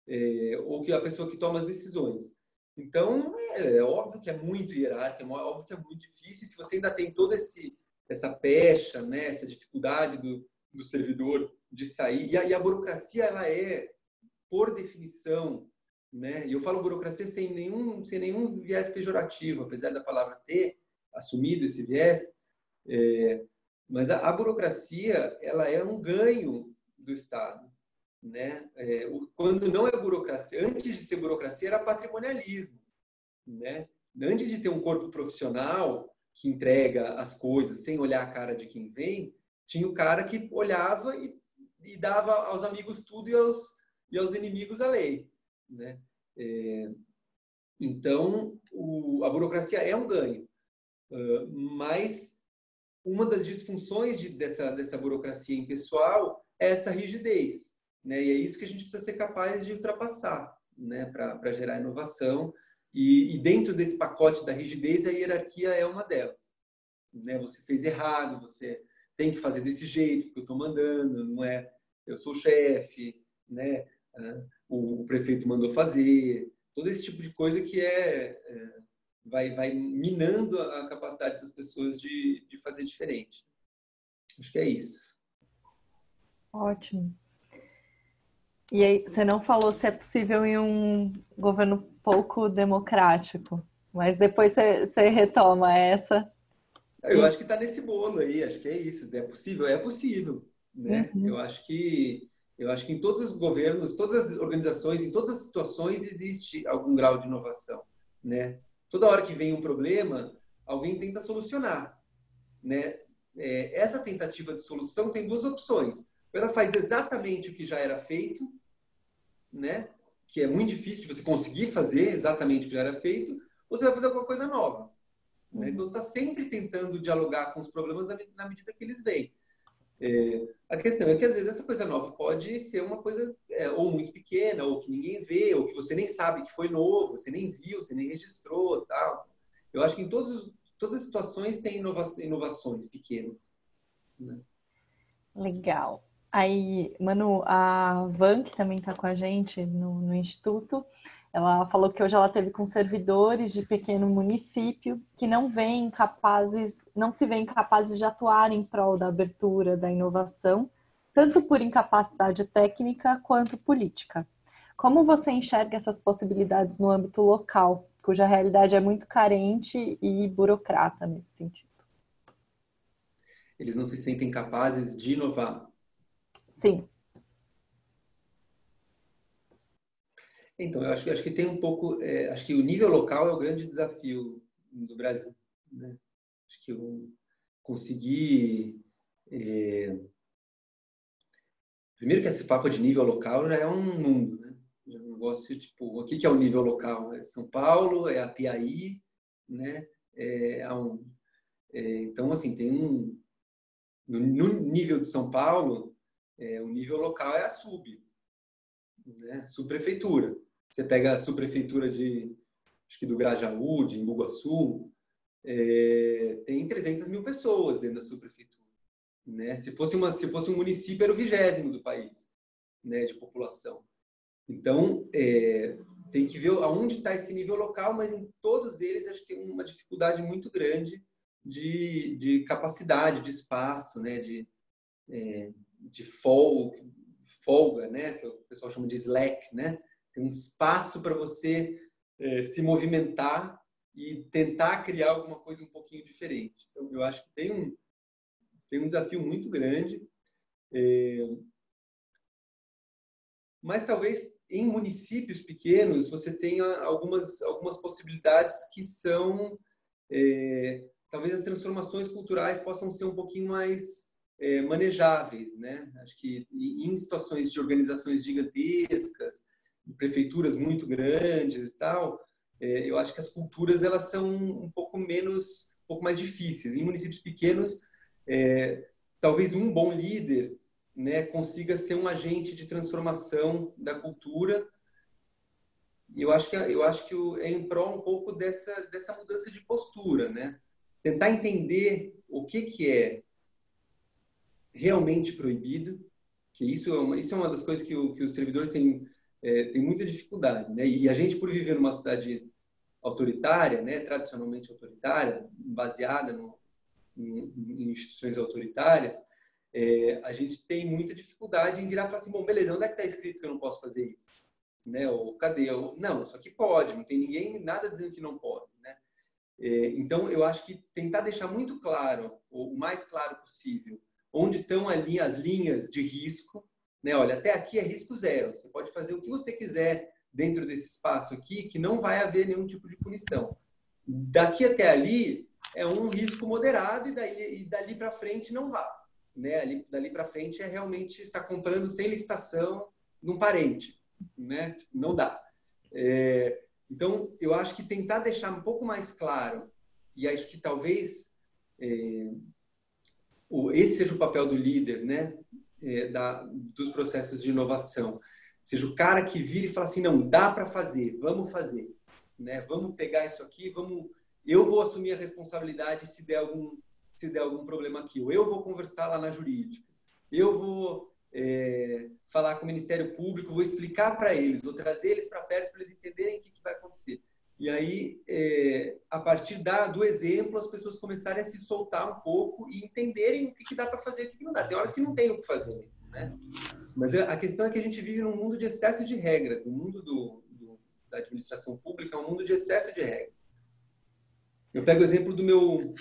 é, ou que a pessoa que toma as decisões. Então, é, é óbvio que é muito hierárquico, é óbvio que é muito difícil. E se você ainda tem toda essa pecha, né, essa dificuldade do, do servidor de sair. E a, e a burocracia, ela é, por definição, né? E eu falo burocracia sem nenhum, sem nenhum viés pejorativo, apesar da palavra ter assumido esse viés. É, mas a, a, burocracia, ela é um ganho do Estado, né? É, o, quando não é burocracia, antes de ser burocracia era patrimonialismo, né? Antes de ter um corpo profissional que entrega as coisas sem olhar a cara de quem vem, tinha o cara que olhava e, e dava aos amigos tudo e aos, e aos inimigos a lei. Né? É, então, o, a burocracia é um ganho, uh, mas uma das disfunções de, dessa, dessa burocracia impessoal é essa rigidez. Né? E é isso que a gente precisa ser capaz de ultrapassar né? para gerar inovação. E, e, dentro desse pacote da rigidez, a hierarquia é uma delas. Né? Você fez errado, você tem que fazer desse jeito, porque eu estou mandando, não é eu sou o chefe, né? Ah, o, prefeito mandou fazer, todo esse tipo de coisa que é, é vai, vai minando a capacidade das pessoas de, de fazer diferente. Acho que é isso. Ótimo. E aí, você não falou se é possível em um governo pouco democrático, mas depois você, você retoma essa eu acho que está nesse bolo aí, acho que é isso. É possível? É possível. Né? Uhum. Eu acho que eu acho que em todos os governos, todas as organizações, em todas as situações existe algum grau de inovação, né? Toda hora que vem um problema, alguém tenta solucionar, né? É, essa tentativa de solução tem duas opções. Ela faz exatamente o que já era feito, né? Que é muito difícil de você conseguir fazer exatamente o que já era feito, ou você vai fazer alguma coisa nova. Né? Então, você está sempre tentando dialogar com os problemas na, medida que eles vêm. É, a questão é que, às vezes, essa coisa nova pode ser uma coisa é, ou muito pequena, ou que ninguém vê, ou que você nem sabe que foi novo, você nem viu, você nem registrou tal. Eu acho que em todos, todas as situações tem inova inovações pequenas. Né? Legal. Aí, Manu, a Van, que também está com a gente no, no Instituto, ela falou que hoje ela teve com servidores de pequeno município que não vêm capazes, não se veem capazes de atuar em prol da abertura da inovação, tanto por incapacidade técnica quanto política. Como você enxerga essas possibilidades no âmbito local, cuja realidade é muito carente e burocrata nesse sentido? Eles não se sentem capazes de inovar? Sim. Então, eu acho que, acho que tem um pouco. É, acho que o nível local é o grande desafio do Brasil. Né? Acho que eu conseguir. É... Primeiro, que esse papo de nível local já é um mundo. Né? É um negócio tipo: o que é o nível local? É São Paulo? É a Piaí? Né? É um... É, então, assim, tem um. No, no nível de São Paulo, é, o nível local é a sub, né? subprefeitura. Você pega a subprefeitura de, acho que do Grajaú, de Imbuguaçu, é, tem 300 mil pessoas dentro da subprefeitura. Né? Se, fosse uma, se fosse um município, era o vigésimo do país né, de população. Então, é, tem que ver aonde está esse nível local, mas em todos eles acho que tem uma dificuldade muito grande de, de capacidade, de espaço, né, de, é, de folga, folga, né, que o pessoal chama de slack, né, tem um espaço para você é, se movimentar e tentar criar alguma coisa um pouquinho diferente. Então, eu acho que tem um, tem um desafio muito grande. É, mas talvez em municípios pequenos você tenha algumas, algumas possibilidades que são. É, talvez as transformações culturais possam ser um pouquinho mais é, manejáveis, né? Acho que em situações de organizações gigantescas, prefeituras muito grandes e tal, é, eu acho que as culturas elas são um pouco menos, um pouco mais difíceis. Em municípios pequenos, é, talvez um bom líder né, consiga ser um agente de transformação da cultura. Eu acho que eu acho que é em prol um pouco dessa dessa mudança de postura, né? Tentar entender o que que é realmente proibido, que isso é uma, isso é uma das coisas que, o, que os servidores têm é, tem muita dificuldade, né? E a gente por viver numa cidade autoritária, né, tradicionalmente autoritária, baseada no, em, em instituições autoritárias, é, a gente tem muita dificuldade em virar e falar assim, bom, beleza, onde é que está escrito que eu não posso fazer isso? Né? Ou cadê? Ou, não, isso aqui pode, não tem ninguém, nada dizendo que não pode. Né? É, então, eu acho que tentar deixar muito claro, o mais claro possível, onde estão ali as linhas de risco, né? Olha, até aqui é risco zero, você pode fazer o que você quiser dentro desse espaço aqui, que não vai haver nenhum tipo de punição. Daqui até ali é um risco moderado e, daí, e dali para frente não vá né, ali, dali para frente é realmente estar comprando sem licitação num parente, né? Não dá. É, então, eu acho que tentar deixar um pouco mais claro, e acho que talvez é, esse seja o papel do líder, né? É, da, dos processos de inovação. Seja o cara que vira e fala assim, não, dá para fazer, vamos fazer. Né? Vamos pegar isso aqui, vamos... Eu vou assumir a responsabilidade se der algum se der algum problema aqui. Ou eu vou conversar lá na jurídica. Eu vou é, falar com o Ministério Público, vou explicar para eles, vou trazer eles para perto para eles entenderem o que, que, vai acontecer. E aí, é, a partir da, do exemplo, as pessoas começarem a se soltar um pouco e entenderem o que, que dá para fazer e o que, que não dá. Tem horas que não tem o que fazer né? Mas a questão é que a gente vive num mundo de excesso de regras. O mundo do, do, da administração pública é um mundo de excesso de regras. Eu pego o exemplo do meu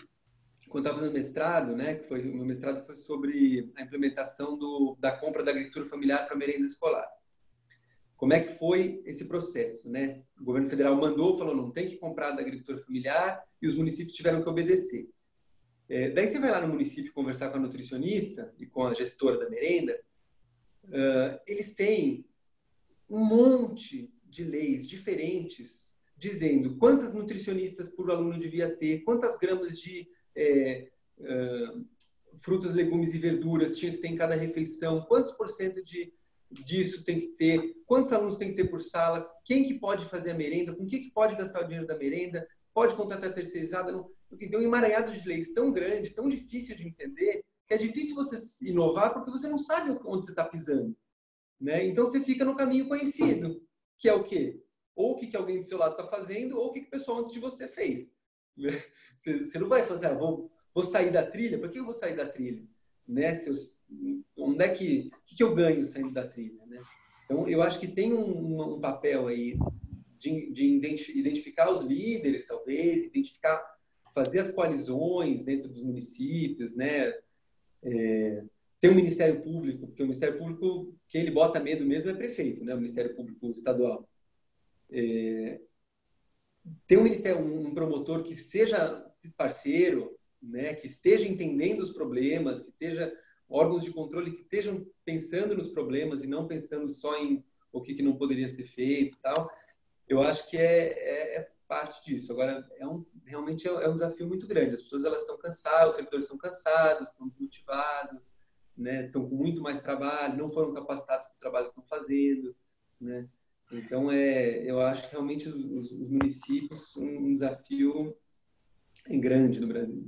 quando estava no mestrado, né, que foi o meu mestrado foi sobre a implementação do, da compra da agricultura familiar para merenda escolar. Como é que foi esse processo, né? O governo federal mandou, falou não tem que comprar da agricultura familiar e os municípios tiveram que obedecer. É, daí você vai lá no município conversar com a nutricionista e com a gestora da merenda, uh, eles têm um monte de leis diferentes dizendo quantas nutricionistas por aluno devia ter, quantas gramas de é, uh, frutas, legumes e verduras tinha que ter em cada refeição, quantos por cento de, disso tem que ter, quantos alunos tem que ter por sala, quem que pode fazer a merenda, com que, que pode gastar o dinheiro da merenda, pode contratar terceirizada, porque tem um emaranhado de leis tão grande, tão difícil de entender, que é difícil você inovar porque você não sabe onde você está pisando. Né? Então você fica no caminho conhecido, que é o quê? Ou o que, que alguém do seu lado está fazendo, ou o que, que o pessoal antes de você fez. Você, você não vai fazer, ah, vou, vou sair da trilha, por que eu vou sair da trilha? Né? Se eu, onde é que, que, que eu ganho saindo da trilha? Né? Então, eu acho que tem um, um papel aí de, de, identificar os líderes, talvez, identificar, fazer as coalizões dentro dos municípios, né? É, tem Ministério Público, porque o Ministério Público, quem ele bota medo mesmo é prefeito, né? O Ministério Público Estadual. É, ter um um promotor que seja parceiro, né, que esteja entendendo os problemas, que esteja órgãos de controle que estejam pensando nos problemas e não pensando só em o que, que não poderia ser feito, tal. Eu acho que é, é, é parte disso. Agora, é um, realmente é, é, um desafio muito grande. As pessoas elas estão cansadas, os servidores estão cansados, estão desmotivados, né, estão com muito mais trabalho, não foram capacitados para o trabalho que estão fazendo, né. Então, é, eu acho que realmente os, os municípios são um desafio grande no Brasil.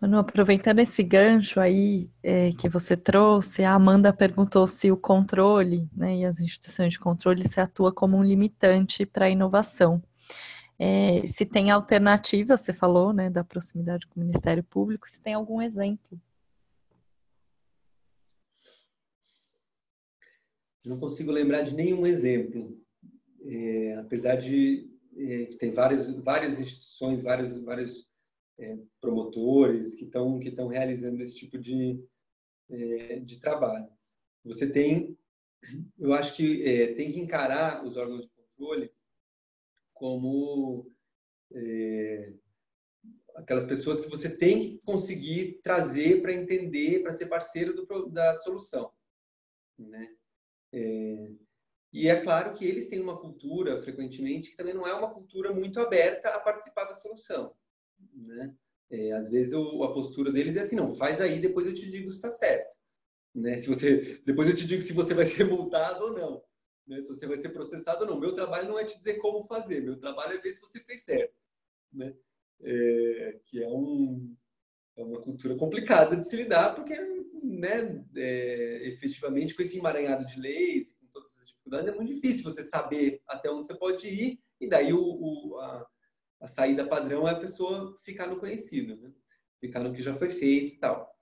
Manu, aproveitando esse gancho aí é, que você trouxe, a Amanda perguntou se o controle né, e as instituições de controle se atua como um limitante para a inovação. É, se tem alternativa, você falou né, da proximidade com o Ministério Público, se tem algum exemplo não consigo lembrar de nenhum exemplo, é, apesar de é, tem várias várias instituições, vários vários é, promotores que estão que estão realizando esse tipo de é, de trabalho. Você tem eu acho que é, tem que encarar os órgãos de controle como é, aquelas pessoas que você tem que conseguir trazer para entender, para ser parceiro do, da solução, né? É, e é claro que eles têm uma cultura, frequentemente, que também não é uma cultura muito aberta a participar da solução, né? É, às vezes o, a postura deles é assim, não, faz aí, depois eu te digo se está certo, né? Se você, depois eu te digo se você vai ser multado ou não, né? Se você vai ser processado ou não. Meu trabalho não é te dizer como fazer, meu trabalho é ver se você fez certo, né? é, que é, um, é uma cultura complicada de se lidar, porque, né, é, efetivamente, com esse emaranhado de leis, com todas essas dificuldades, é muito difícil você saber até onde você pode ir, e daí o, o a, a, saída padrão é a pessoa ficar no conhecido, né? ficar no que já foi feito e tal.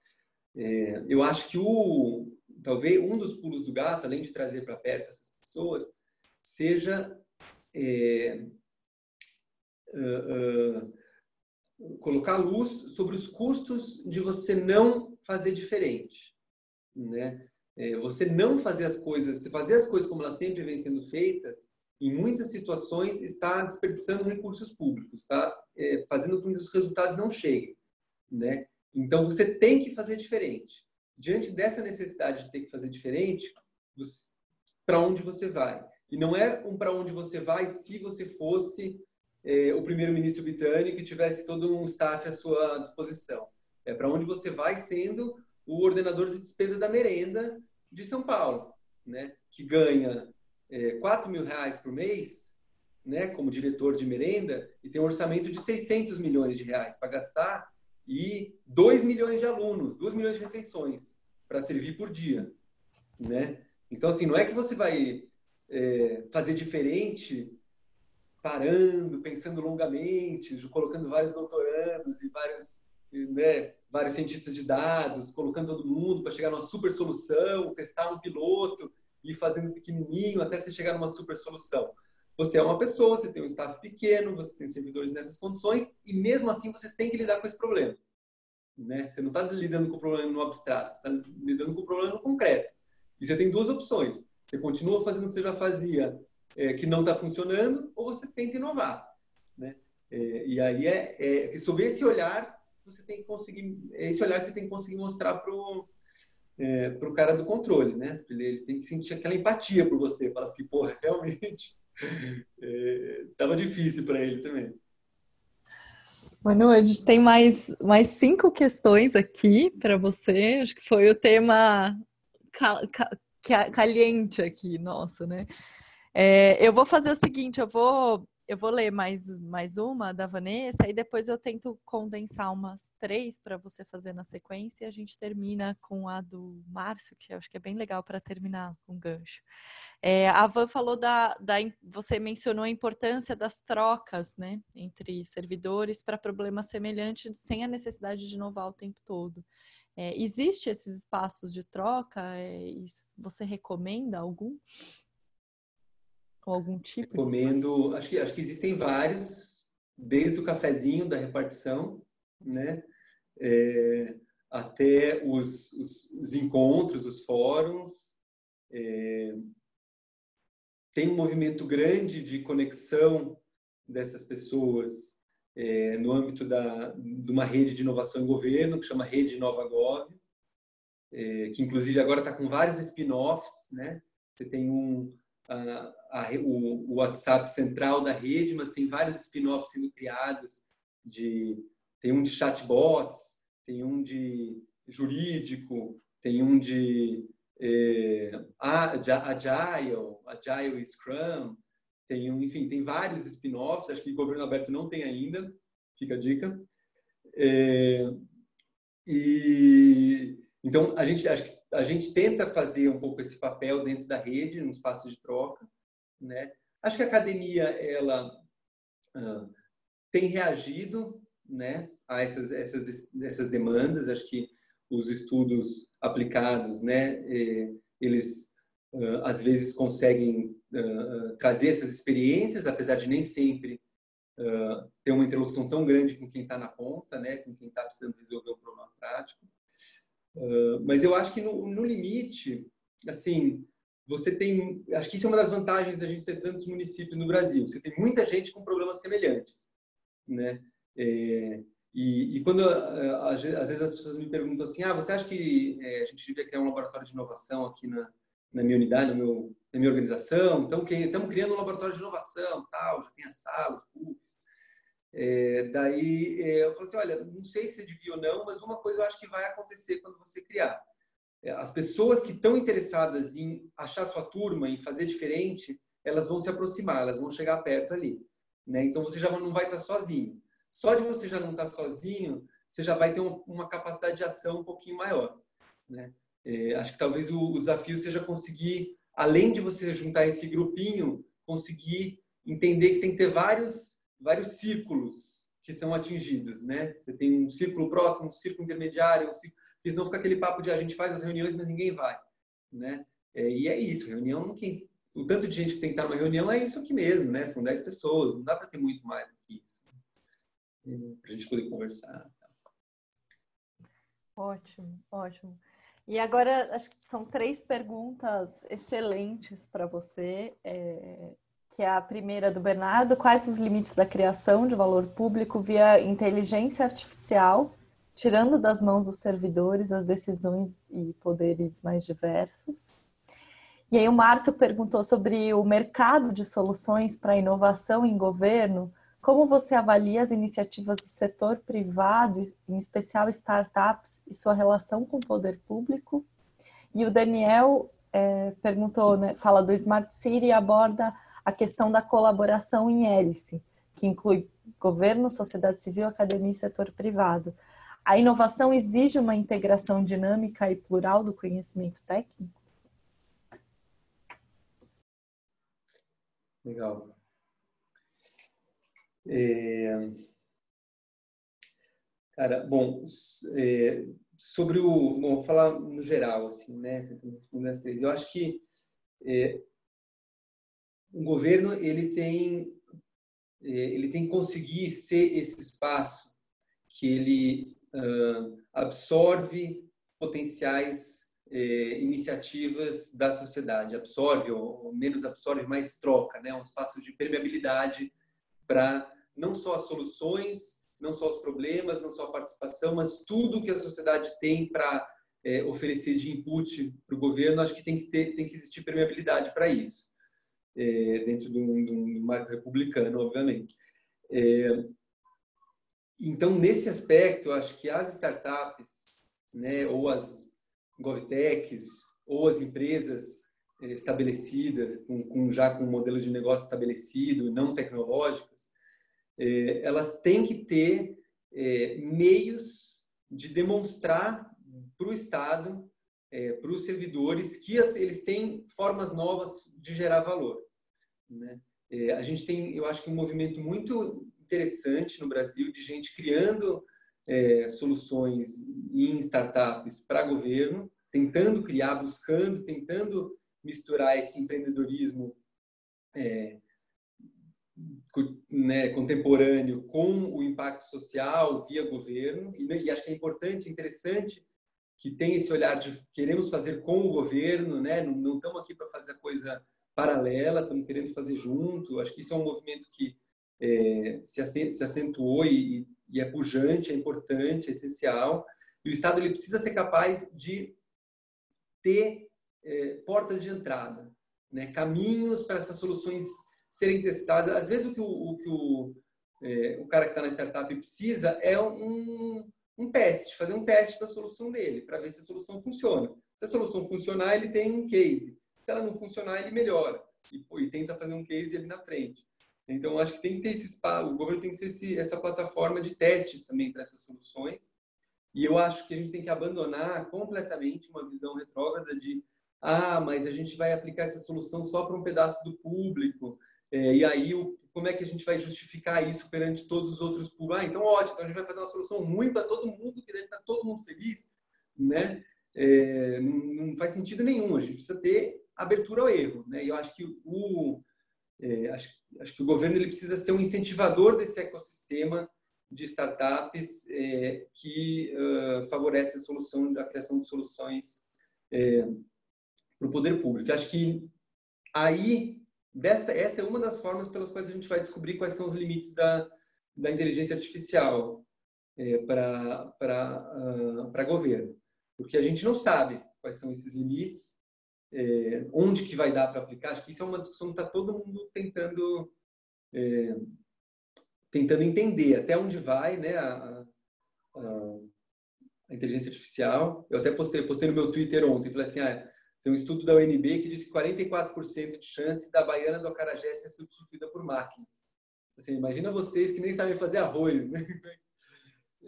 É, eu acho que o talvez um dos pulos do gato, além de trazer para perto essas pessoas, seja é, uh, uh, colocar luz sobre os custos de você não fazer diferente, né? É, você não fazer as coisas, se fazer as coisas como elas sempre vêm sendo feitas, em muitas situações está desperdiçando recursos públicos, está é, fazendo com que os resultados não cheguem, né? Então você tem que fazer diferente. Diante dessa necessidade de ter que fazer diferente, para onde você vai? E não é um para onde você vai se você fosse eh, o primeiro-ministro britânico e tivesse todo um staff à sua disposição. É para onde você vai sendo o ordenador de despesa da merenda de São Paulo, né? que ganha eh, 4 mil reais por mês, né? como diretor de merenda, e tem um orçamento de 600 milhões de reais para gastar e 2 milhões de alunos, 2 milhões de refeições para servir por dia. Né? Então, assim, não é que você vai é, fazer diferente parando, pensando longamente, colocando vários doutorandos e vários, né, vários cientistas de dados, colocando todo mundo para chegar numa super solução, testar um piloto fazendo pequenininho até você chegar numa super solução. Você é uma pessoa, você tem um staff pequeno, você tem servidores nessas condições e mesmo assim você tem que lidar com esse problema. Né? Você não está lidando com o problema no abstrato, você está lidando com o problema no concreto. E você tem duas opções. Você continua fazendo o que você já fazia é, que não está funcionando ou você tenta inovar. Né? É, e aí é, é, sob esse olhar você tem que conseguir é esse olhar que você tem que conseguir mostrar pro é, pro cara do controle, né? Ele, ele, tem que sentir aquela empatia por você, falar assim, porra, realmente estava é, difícil para ele também. Manu, a gente tem mais, mais cinco questões aqui para você. Acho que foi o tema caliente aqui, nosso, né? É, eu vou fazer o seguinte, eu vou eu vou ler mais, mais uma da Vanessa e depois eu tento condensar umas três para você fazer na sequência e a gente termina com a do Márcio, que eu acho que é bem legal para terminar com gancho. É, a Van falou da, da. Você mencionou a importância das trocas né, entre servidores para problemas semelhantes sem a necessidade de inovar o tempo todo. É, existe esses espaços de troca? É, você recomenda algum? Ou algum tipo? Recomendo, acho que, acho que existem vários, desde o cafezinho da repartição, né? É, até os, os, os, encontros, os fóruns. É, tem um movimento grande de conexão dessas pessoas é, no âmbito da, de uma rede de inovação em governo, que chama Rede Nova Gov, é, que inclusive agora está com vários spin-offs, né? Você tem um, a, a, o, o, WhatsApp central da rede, mas tem vários spin-offs sendo criados. De, tem um de chatbots, tem um de jurídico, tem um de, é, Agile, Agile Scrum, tem um, enfim, tem vários spin-offs. Acho que o governo aberto não tem ainda, fica a dica. É, e então, a gente, a gente tenta fazer um pouco esse papel dentro da rede, no espaço de troca. Né? Acho que a academia ela uh, tem reagido né, a essas, essas, essas demandas. Acho que os estudos aplicados, né, eh, eles uh, às vezes conseguem uh, trazer essas experiências, apesar de nem sempre ter uma interlocução tão grande com quem está na ponta, né, com quem está precisando resolver o problema prático. Uh, mas eu acho que no, no limite, assim, você tem, acho que isso é uma das vantagens da gente ter tantos municípios no Brasil. Você tem muita gente com problemas semelhantes, né? É, e, e, quando às vezes as pessoas me perguntam assim, ah, você acha que é, a gente devia criar um laboratório de inovação aqui na, na minha unidade, no meu, na minha organização? Então, estamos criando um laboratório de inovação, tal, já tem as salas, PUFs. É, daí é, eu falo assim, olha, não sei se devia ou não, mas uma coisa eu acho que vai acontecer quando você criar é, as pessoas que estão interessadas em achar sua turma, em fazer diferente, elas vão se aproximar, elas vão chegar perto ali. Né? Então você já não vai estar sozinho. Só de você já não estar sozinho, você já vai ter uma capacidade de ação um pouquinho maior. Né? É, acho que talvez o, o desafio seja conseguir, além de você juntar esse grupinho, conseguir entender que tem que ter vários, vários círculos que são atingidos. Né? Você tem um círculo próximo, um círculo intermediário, um círculo porque senão fica aquele papo de a gente faz as reuniões, mas ninguém vai, né? É, e é isso, reunião, quem, o tanto de gente que tem que estar numa reunião é isso aqui mesmo, né? São 10 pessoas, não dá para ter muito mais do que isso. Né? Para a gente poder conversar. Ótimo, ótimo. E agora, acho que são três perguntas excelentes para você. É, que é a primeira do Bernardo. Quais os limites da criação de valor público via inteligência artificial tirando das mãos dos servidores as decisões e poderes mais diversos. E aí o Márcio perguntou sobre o mercado de soluções para inovação em governo. Como você avalia as iniciativas do setor privado, em especial startups, e sua relação com o poder público? E o Daniel é, perguntou, né, fala do Smart City e aborda a questão da colaboração em hélice, que inclui governo, sociedade civil, academia e setor privado. A inovação exige uma integração dinâmica e plural do conhecimento técnico? Legal. É... Cara, bom, é... sobre o, bom, vou falar no geral, assim, né, tentando responder as três. Eu acho que é... o governo ele tem é, ele tem que conseguir ser esse espaço que ele uh, absorve potenciais eh, iniciativas da sociedade, absorve ou, menos absorve, mais troca, né? Um espaço de permeabilidade para não só as soluções, não só os problemas, não só a participação, mas tudo que a sociedade tem para é, oferecer de input para o governo, acho que tem que ter, tem que existir permeabilidade para isso, é, dentro de de um, marco republicano, obviamente. É, então, nesse aspecto, eu acho que as startups, né, ou as GovTechs, ou as empresas eh, estabelecidas, com, com, já com um modelo de negócio estabelecido, não tecnológicas, eh, elas têm que ter eh, meios de demonstrar para o Estado, para os servidores, que as, eles têm formas novas de gerar valor. Né? a gente tem, eu acho que um movimento muito interessante no Brasil de gente criando é, soluções em startups para governo, tentando criar, buscando, tentando misturar esse empreendedorismo é, né, contemporâneo com o impacto social via governo. E, e, acho que é importante, interessante que tem esse olhar de queremos fazer com o governo, né? não, não estamos aqui para fazer a coisa paralela, estamos querendo fazer junto. Acho que isso é um movimento que é, se acentuou e, e, é pujante, é importante, é essencial. E o Estado ele precisa ser capaz de ter é, portas de entrada, né? caminhos para essas soluções serem testadas. Às vezes o que o, o, que o, é, o cara que está na startup precisa é um, um teste, fazer um teste da solução dele, para ver se a solução funciona. Se a solução funcionar, ele tem um case. Se ela não funcionar, ele melhora e, e tenta fazer um case ali na frente. Então, acho que tem que ter esse espaço, o governo tem que ser esse, essa plataforma de testes também para essas soluções. E eu acho que a gente tem que abandonar completamente uma visão retrógrada de ah, mas a gente vai aplicar essa solução só para um pedaço do público. É, e aí, o, como é que a gente vai justificar isso perante todos os outros públicos? Ah, então ótimo, então a gente vai fazer uma solução ruim para todo mundo, que deve estar todo mundo feliz, né? É, não, faz sentido nenhum. A gente precisa ter abertura ao erro, né? E eu acho que o, é, acho, acho, que o governo ele precisa ser um incentivador desse ecossistema de startups é, que uh, favorece a solução, criação de soluções é, para o poder público. Acho que aí, desta, essa é uma das formas pelas quais a gente vai descobrir quais são os limites da, da inteligência artificial é, para uh, governo. Porque a gente não sabe quais são esses limites, é, onde que vai dar para aplicar. Acho que isso é uma discussão que está todo mundo tentando é, tentando entender até onde vai né, a, a, a, inteligência artificial. Eu até postei, postei no meu Twitter ontem, falei assim, ah, tem um estudo da UNB que diz que 44% de chance da baiana do acarajé ser substituída por máquinas. Assim, imagina vocês que nem sabem fazer arroz, né?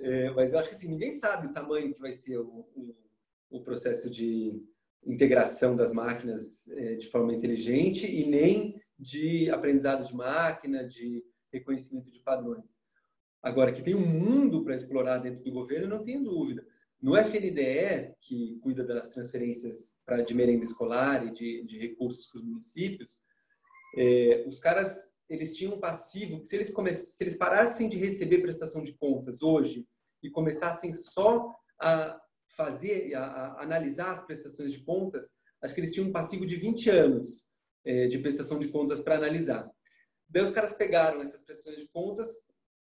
É, mas eu acho que assim, ninguém sabe o tamanho que vai ser o, o, o processo de integração das máquinas é, de forma inteligente e nem de aprendizado de máquina, de reconhecimento de padrões. Agora, que tem um mundo para explorar dentro do governo, não tenho dúvida. No FNDE, que cuida das transferências pra, de merenda escolar e de, de recursos para os municípios, é, os caras eles tinham um passivo que se eles, se eles parassem de receber prestação de contas hoje e começassem só a fazer, a, a analisar as prestações de contas, acho que eles tinham um passivo de 20 anos é, de prestação de contas para analisar. Daí os caras pegaram essas prestações de contas,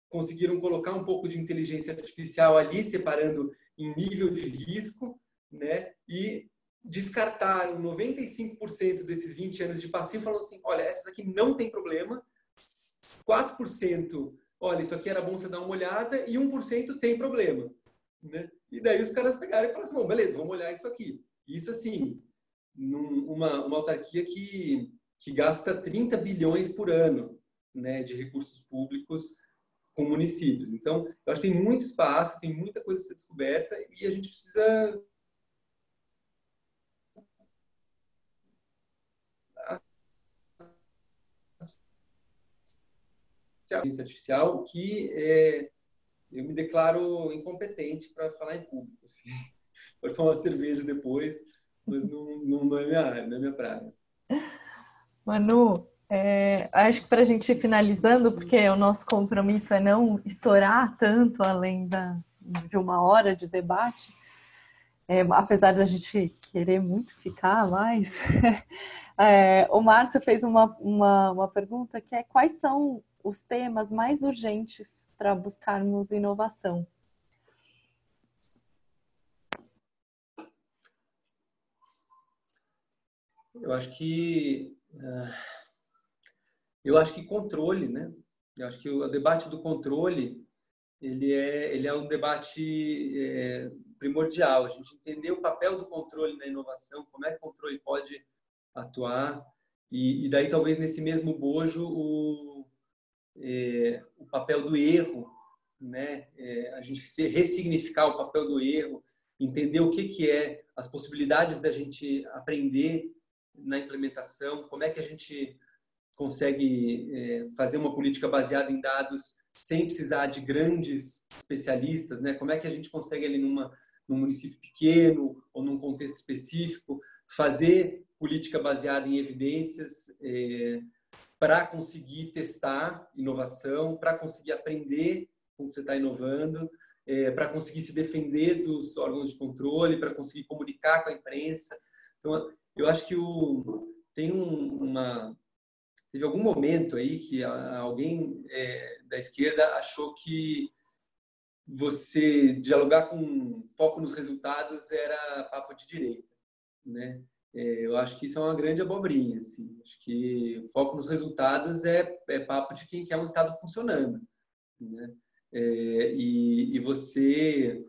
conseguiram colocar um pouco de inteligência artificial ali, separando em nível de risco, né? E descartaram 95% desses 20 anos de passivo, falando assim, olha, essas aqui não tem problema, 4%, olha, isso aqui era bom você dar uma olhada, e 1% tem problema. Né? E daí os caras pegaram e falaram assim, bom, beleza, vamos olhar isso aqui. Isso, assim, numa uma autarquia que, que gasta 30 bilhões por ano né, de recursos públicos com municípios. Então, eu acho que tem muito espaço, tem muita coisa a ser descoberta e a gente precisa artificial que é, eu me declaro incompetente para falar em público. Assim. Pode tomar uma cerveja depois, mas não, não, não é minha não é minha praia. Manu, é, acho que para a gente ir finalizando, porque o nosso compromisso é não estourar tanto além da, de uma hora de debate, é, apesar da gente querer muito ficar mais, é, o Márcio fez uma, uma, uma pergunta que é quais são os temas mais urgentes para buscarmos inovação? Eu acho que uh, eu acho que controle, né? Eu acho que o debate do controle ele é ele é um debate é, primordial. A gente entender o papel do controle na inovação, como é que o controle pode atuar e, e daí talvez nesse mesmo bojo o é, o papel do erro, né? É, a gente ressignificar o papel do erro, entender o que que é as possibilidades da gente aprender na implementação, como é que a gente consegue é, fazer uma política baseada em dados sem precisar de grandes especialistas, né? Como é que a gente consegue ali numa num município pequeno ou num contexto específico fazer política baseada em evidências é, para conseguir testar inovação, para conseguir aprender com o que você está inovando, é, para conseguir se defender dos órgãos de controle, para conseguir comunicar com a imprensa. Então, eu acho que o, tem um, uma teve algum momento aí que alguém é, da esquerda achou que você dialogar com foco nos resultados era papo de direita, né? É, eu acho que isso é uma grande abobrinha. Assim. Acho que foco nos resultados é, é papo de quem quer um Estado funcionando. Né? É, e, e você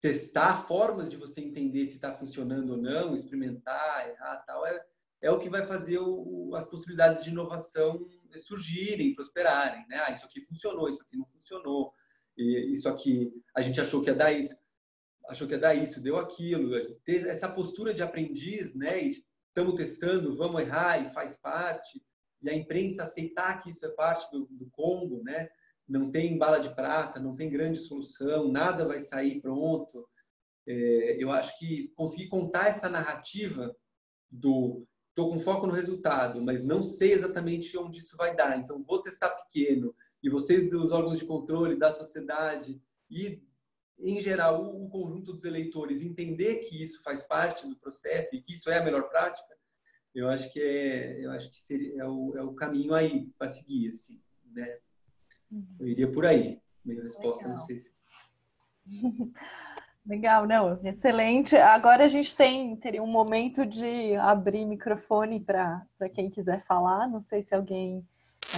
testar formas de você entender se está funcionando ou não, experimentar, errar, tal, é, é o que vai fazer o, as possibilidades de inovação surgirem, prosperarem. Né? Ah, isso aqui funcionou, isso aqui não funcionou, e isso aqui a gente achou que ia dar isso achou que ia dar isso, deu aquilo. Ter essa postura de aprendiz, né? Estamos testando, vamos errar e faz parte. E a imprensa aceitar que isso é parte do, do combo, né? Não tem bala de prata, não tem grande solução, nada vai sair pronto. É, eu acho que conseguir contar essa narrativa do estou com foco no resultado, mas não sei exatamente onde isso vai dar, então vou testar pequeno. E vocês dos órgãos de controle da sociedade e em geral, o, conjunto dos eleitores entender que isso faz parte do processo e que isso é a melhor prática, eu acho que é, eu acho que seria, é, o, é o caminho aí para seguir, assim, né? Eu iria por aí. Minha resposta, Legal. não sei se. Legal, não, excelente. Agora a gente tem teria um momento de abrir microfone para quem quiser falar. Não sei se alguém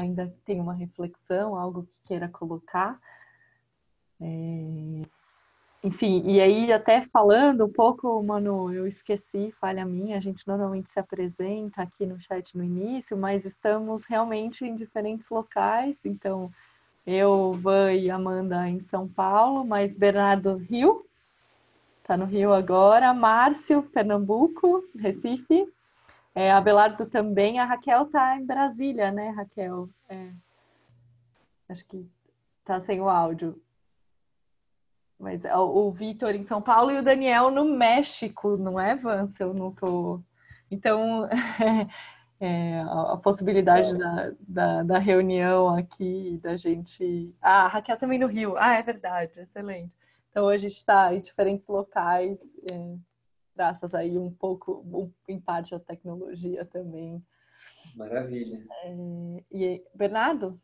ainda tem uma reflexão, algo que queira colocar. É... Enfim, e aí até falando um pouco, Manu, eu esqueci, falha minha, a gente normalmente se apresenta aqui no chat no início, mas estamos realmente em diferentes locais, então eu, Van e Amanda em São Paulo, mas Bernardo Rio, está no Rio agora, Márcio, Pernambuco, Recife, é, Abelardo também, a Raquel está em Brasília, né, Raquel? É, acho que está sem o áudio. Mas o, Vitor em São Paulo e o Daniel no México, não é, Vance? Eu não tô. Então, é, a, a, possibilidade é. da, da, da, reunião aqui, da gente. Ah, a Raquel também no Rio. Ah, é verdade, excelente. Então, a gente está em diferentes locais, é, graças aí um pouco, um, em parte, à tecnologia também. Maravilha. É, e Bernardo?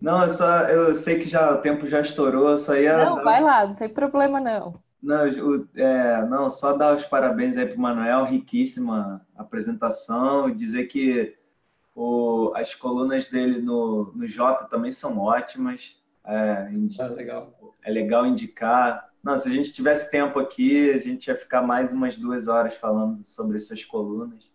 Não, eu só eu sei que já o tempo já estourou, só ia. Não, vai lá, não tem problema não. Não, o, é, não, só dar os parabéns aí para o Manuel, riquíssima apresentação, e dizer que o, as colunas dele no, no Jota também são ótimas. É, ah, legal. é legal indicar. Não, se a gente tivesse tempo aqui, a gente ia ficar mais umas duas horas falando sobre essas colunas.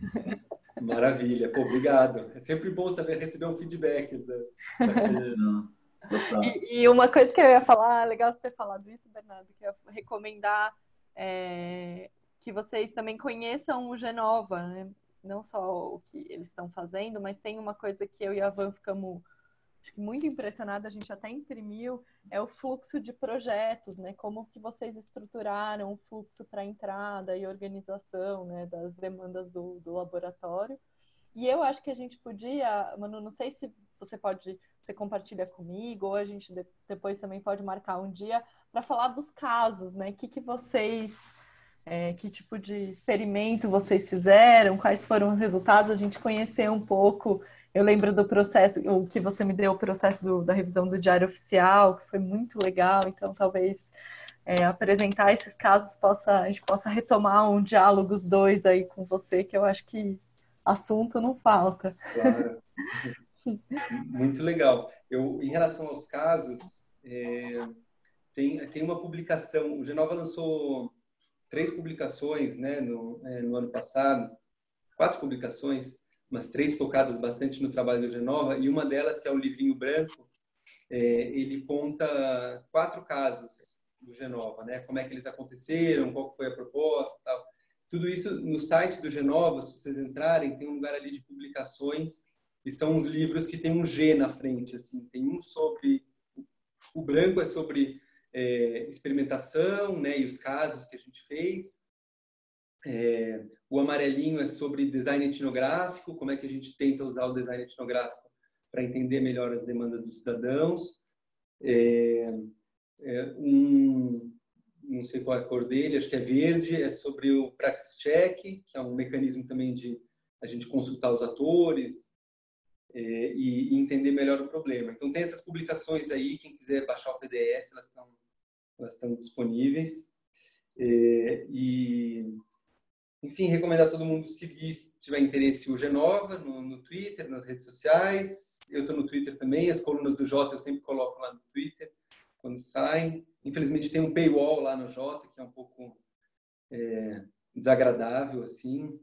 Maravilha, Pô, obrigado. É sempre bom saber receber um feedback. Da... e, e, uma coisa que eu ia falar, legal você ter falado isso, Bernardo, que eu ia recomendar é, que vocês também conheçam o Genova, né? Não só o que eles estão fazendo, mas tem uma coisa que eu e a Van ficamos acho que muito impressionada, a gente até imprimiu, é o fluxo de projetos, né? Como que vocês estruturaram o fluxo para entrada e organização, né, das demandas do, do laboratório. E eu acho que a gente podia, Manu, não sei se você pode, você compartilha comigo, ou a gente depois também pode marcar um dia para falar dos casos, né? O que, que vocês, é, que tipo de experimento vocês fizeram, quais foram os resultados, a gente conhecer um pouco eu lembro do processo, o que você me deu, o processo do, da revisão do Diário Oficial, que foi muito legal. Então, talvez é, apresentar esses casos possa a gente possa retomar um diálogo os dois aí com você, que eu acho que assunto não falta. Claro. muito legal. Eu, em relação aos casos, é, tem, tem uma publicação. O Genova lançou três publicações, né, no, é, no ano passado, quatro publicações umas três focadas bastante no trabalho do Genova, e uma delas, que é o livrinho branco, é, ele conta quatro casos do Genova, né? Como é que eles aconteceram, qual foi a proposta tal. Tudo isso no site do Genova, se vocês entrarem, tem um lugar ali de publicações, e são uns livros que tem um G na frente, assim. Tem um sobre... O branco é sobre é, experimentação, né? E os casos que a gente fez. É, o amarelinho é sobre design etnográfico, como é que a gente tenta usar o design etnográfico para entender melhor as demandas dos cidadãos. É, é um, não sei qual é a cor dele, acho que é verde, é sobre o Praxis Check, que é um mecanismo também de a gente consultar os atores é, e, e, entender melhor o problema. Então tem essas publicações aí, quem quiser baixar o PDF, elas estão elas estão disponíveis. É, e enfim, recomendar todo mundo seguir, se tiver interesse, o Genova no, no Twitter, nas redes sociais. Eu estou no Twitter também, as colunas do Jota eu sempre coloco lá no Twitter, quando saem. Infelizmente tem um paywall lá no Jota, que é um pouco é, desagradável, assim.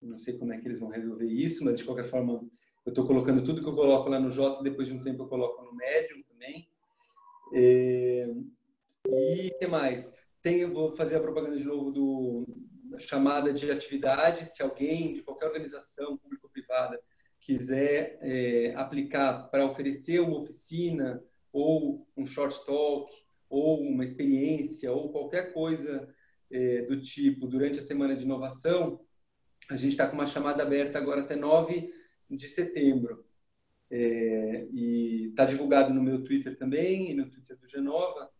Não sei como é que eles vão resolver isso, mas de qualquer forma, eu estou colocando tudo que eu coloco lá no Jota, depois de um tempo eu coloco no Medium também. É, e o que mais? Tem, vou fazer a propaganda de novo do, chamada de atividade, se alguém de qualquer organização público-privada quiser é, aplicar para oferecer uma oficina ou um short talk ou uma experiência ou qualquer coisa é, do tipo durante a semana de inovação, a gente está com uma chamada aberta agora até 9 de setembro. É, e está divulgado no meu Twitter também e no Twitter do Genova.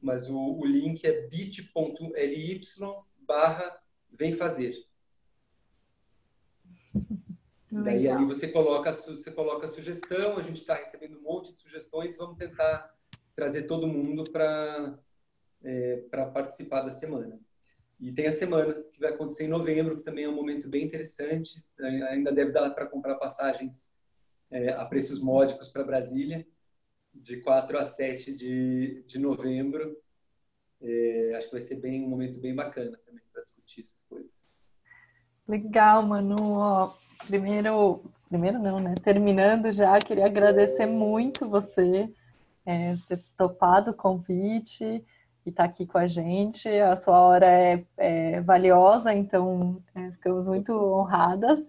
mas o, o link é bit.ly barra vem fazer. Legal. Daí ali você coloca, você coloca a sugestão, a gente está recebendo um monte de sugestões, vamos tentar trazer todo mundo para é, para participar da semana. E tem a semana que vai acontecer em novembro, que também é um momento bem interessante. Ainda deve dar para comprar passagens é, a preços módicos para Brasília, de 4 a 7 de, de novembro. É, acho que vai ser bem um momento bem bacana também discutir essas coisas. Legal, Manu. Ó, primeiro, primeiro não, né? Terminando já, queria agradecer muito você é, ter topado o convite e estar tá aqui com a gente. A sua hora é, é valiosa, então é, ficamos muito honradas.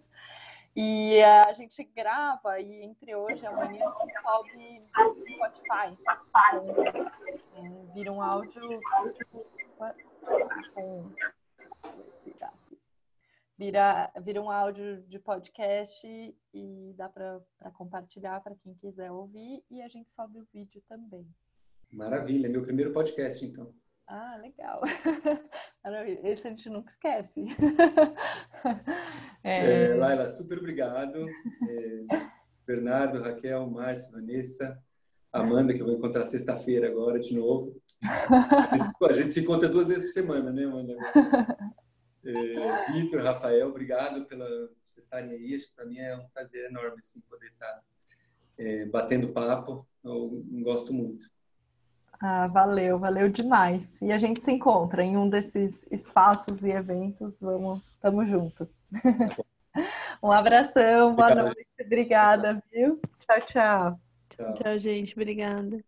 E a gente grava e entre hoje e amanhã sobe no Spotify. Então, é, vira um áudio com vira, vira um áudio de podcast e dá para compartilhar para quem quiser ouvir e a gente sobe o vídeo também. Maravilha, meu primeiro podcast, então. Ah, legal. Esse a gente nunca esquece. é... É, Laila, super obrigado. É, Bernardo, Raquel, Márcio, Vanessa, Amanda, que eu vou encontrar sexta-feira agora de novo. A gente se encontra duas vezes por semana, né, Amanda? É, Vitor, Rafael, obrigado pela vocês estarem aí. Acho que para mim é um prazer enorme assim, poder estar é, batendo papo. Eu gosto muito. Ah, valeu, valeu demais. E a gente se encontra em um desses espaços e eventos. Vamos, tamo junto. um abração, boa noite, obrigada, viu? Tchau, tchau. Tchau, tchau gente, obrigada.